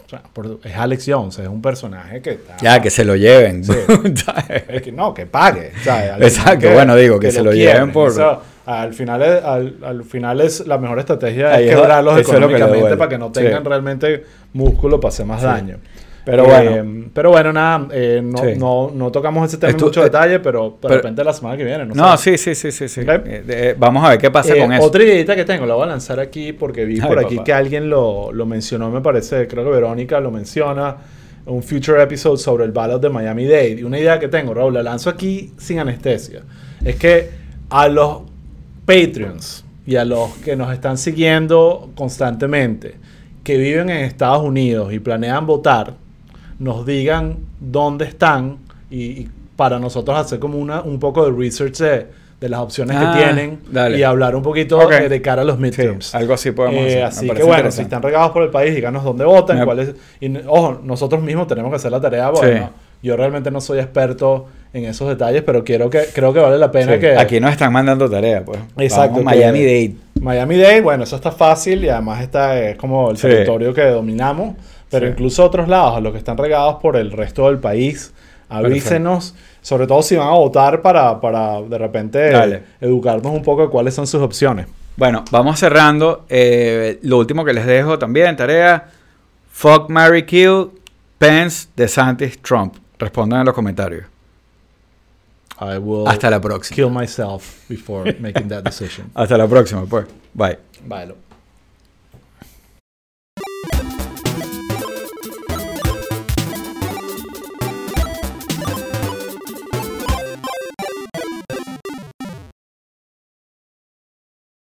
S2: O sea, por- es Alex Jones, es un personaje que está.
S1: Ya, que se lo lleven.
S2: Sí. Es que no, que pague.
S1: Exacto,
S2: final
S1: bueno, digo, que se lo lleven
S2: quiebren.
S1: por-
S2: al, final es, al, al final es la mejor estrategia
S1: Ahí
S2: es quebrarlos
S1: lo que
S2: económicamente
S1: duele.
S2: para que no
S1: Sí.
S2: tengan realmente músculo para hacer más
S1: Sí.
S2: daño.
S1: Pero
S2: Eh,
S1: bueno.
S2: pero bueno, nada, eh, no,
S1: Sí.
S2: no, no tocamos ese tema
S1: Estu-
S2: en mucho
S1: eh,
S2: detalle, pero de
S1: pero-
S2: repente la semana que viene. No,
S1: No, sí, sí, sí, sí. sí. Eh, vamos a ver qué pasa con eso.
S2: Otra ideita que tengo, la voy a lanzar aquí porque vi
S1: Ay,
S2: por aquí
S1: papá.
S2: que alguien lo, lo mencionó, me parece, creo que Verónica lo menciona, un future episode sobre el ballot de Miami-Dade. Y una idea que tengo, Raúl, la lanzo aquí sin anestesia. Es que a los Patreons y a los que nos están siguiendo constantemente, que viven en Estados Unidos y planean votar, nos digan dónde están y, y para nosotros hacer como una, un poco de research de, de las opciones
S1: Ah,
S2: que tienen
S1: dale.
S2: y hablar un poquito
S1: Ok.
S2: eh, de cara a los
S1: Sí,
S2: midterms.
S1: algo así podemos
S2: Eh,
S1: hacer.
S2: Así que bueno, si están regados por el país, díganos dónde votan, cuál es- y ojo, nosotros mismos tenemos que hacer la tarea.
S1: Sí.
S2: Bueno, yo realmente no soy experto en esos detalles, pero quiero que, creo que vale la pena
S1: Sí,
S2: que...
S1: Aquí nos están mandando tarea, pues.
S2: Exacto,
S1: Vamos,
S2: que-
S1: Miami Dade.
S2: Bueno, eso está fácil y además está, es como el
S1: Sí.
S2: territorio que dominamos, pero
S1: Sí.
S2: incluso otros lados, a los que están regados por el resto del país, avísenos, sobre todo si van a votar para, para de repente
S1: Dale.
S2: educarnos un poco de cuáles son sus opciones.
S1: Bueno, vamos cerrando. Eh, lo último que les dejo también, tarea. Fuck, Mary Kill, Pence, DeSantis, Trump. Respondan en los comentarios.
S2: I will
S1: Hasta la próxima.
S2: kill myself before making that decision.
S1: Hasta la próxima, pues. Bye.
S2: Bye.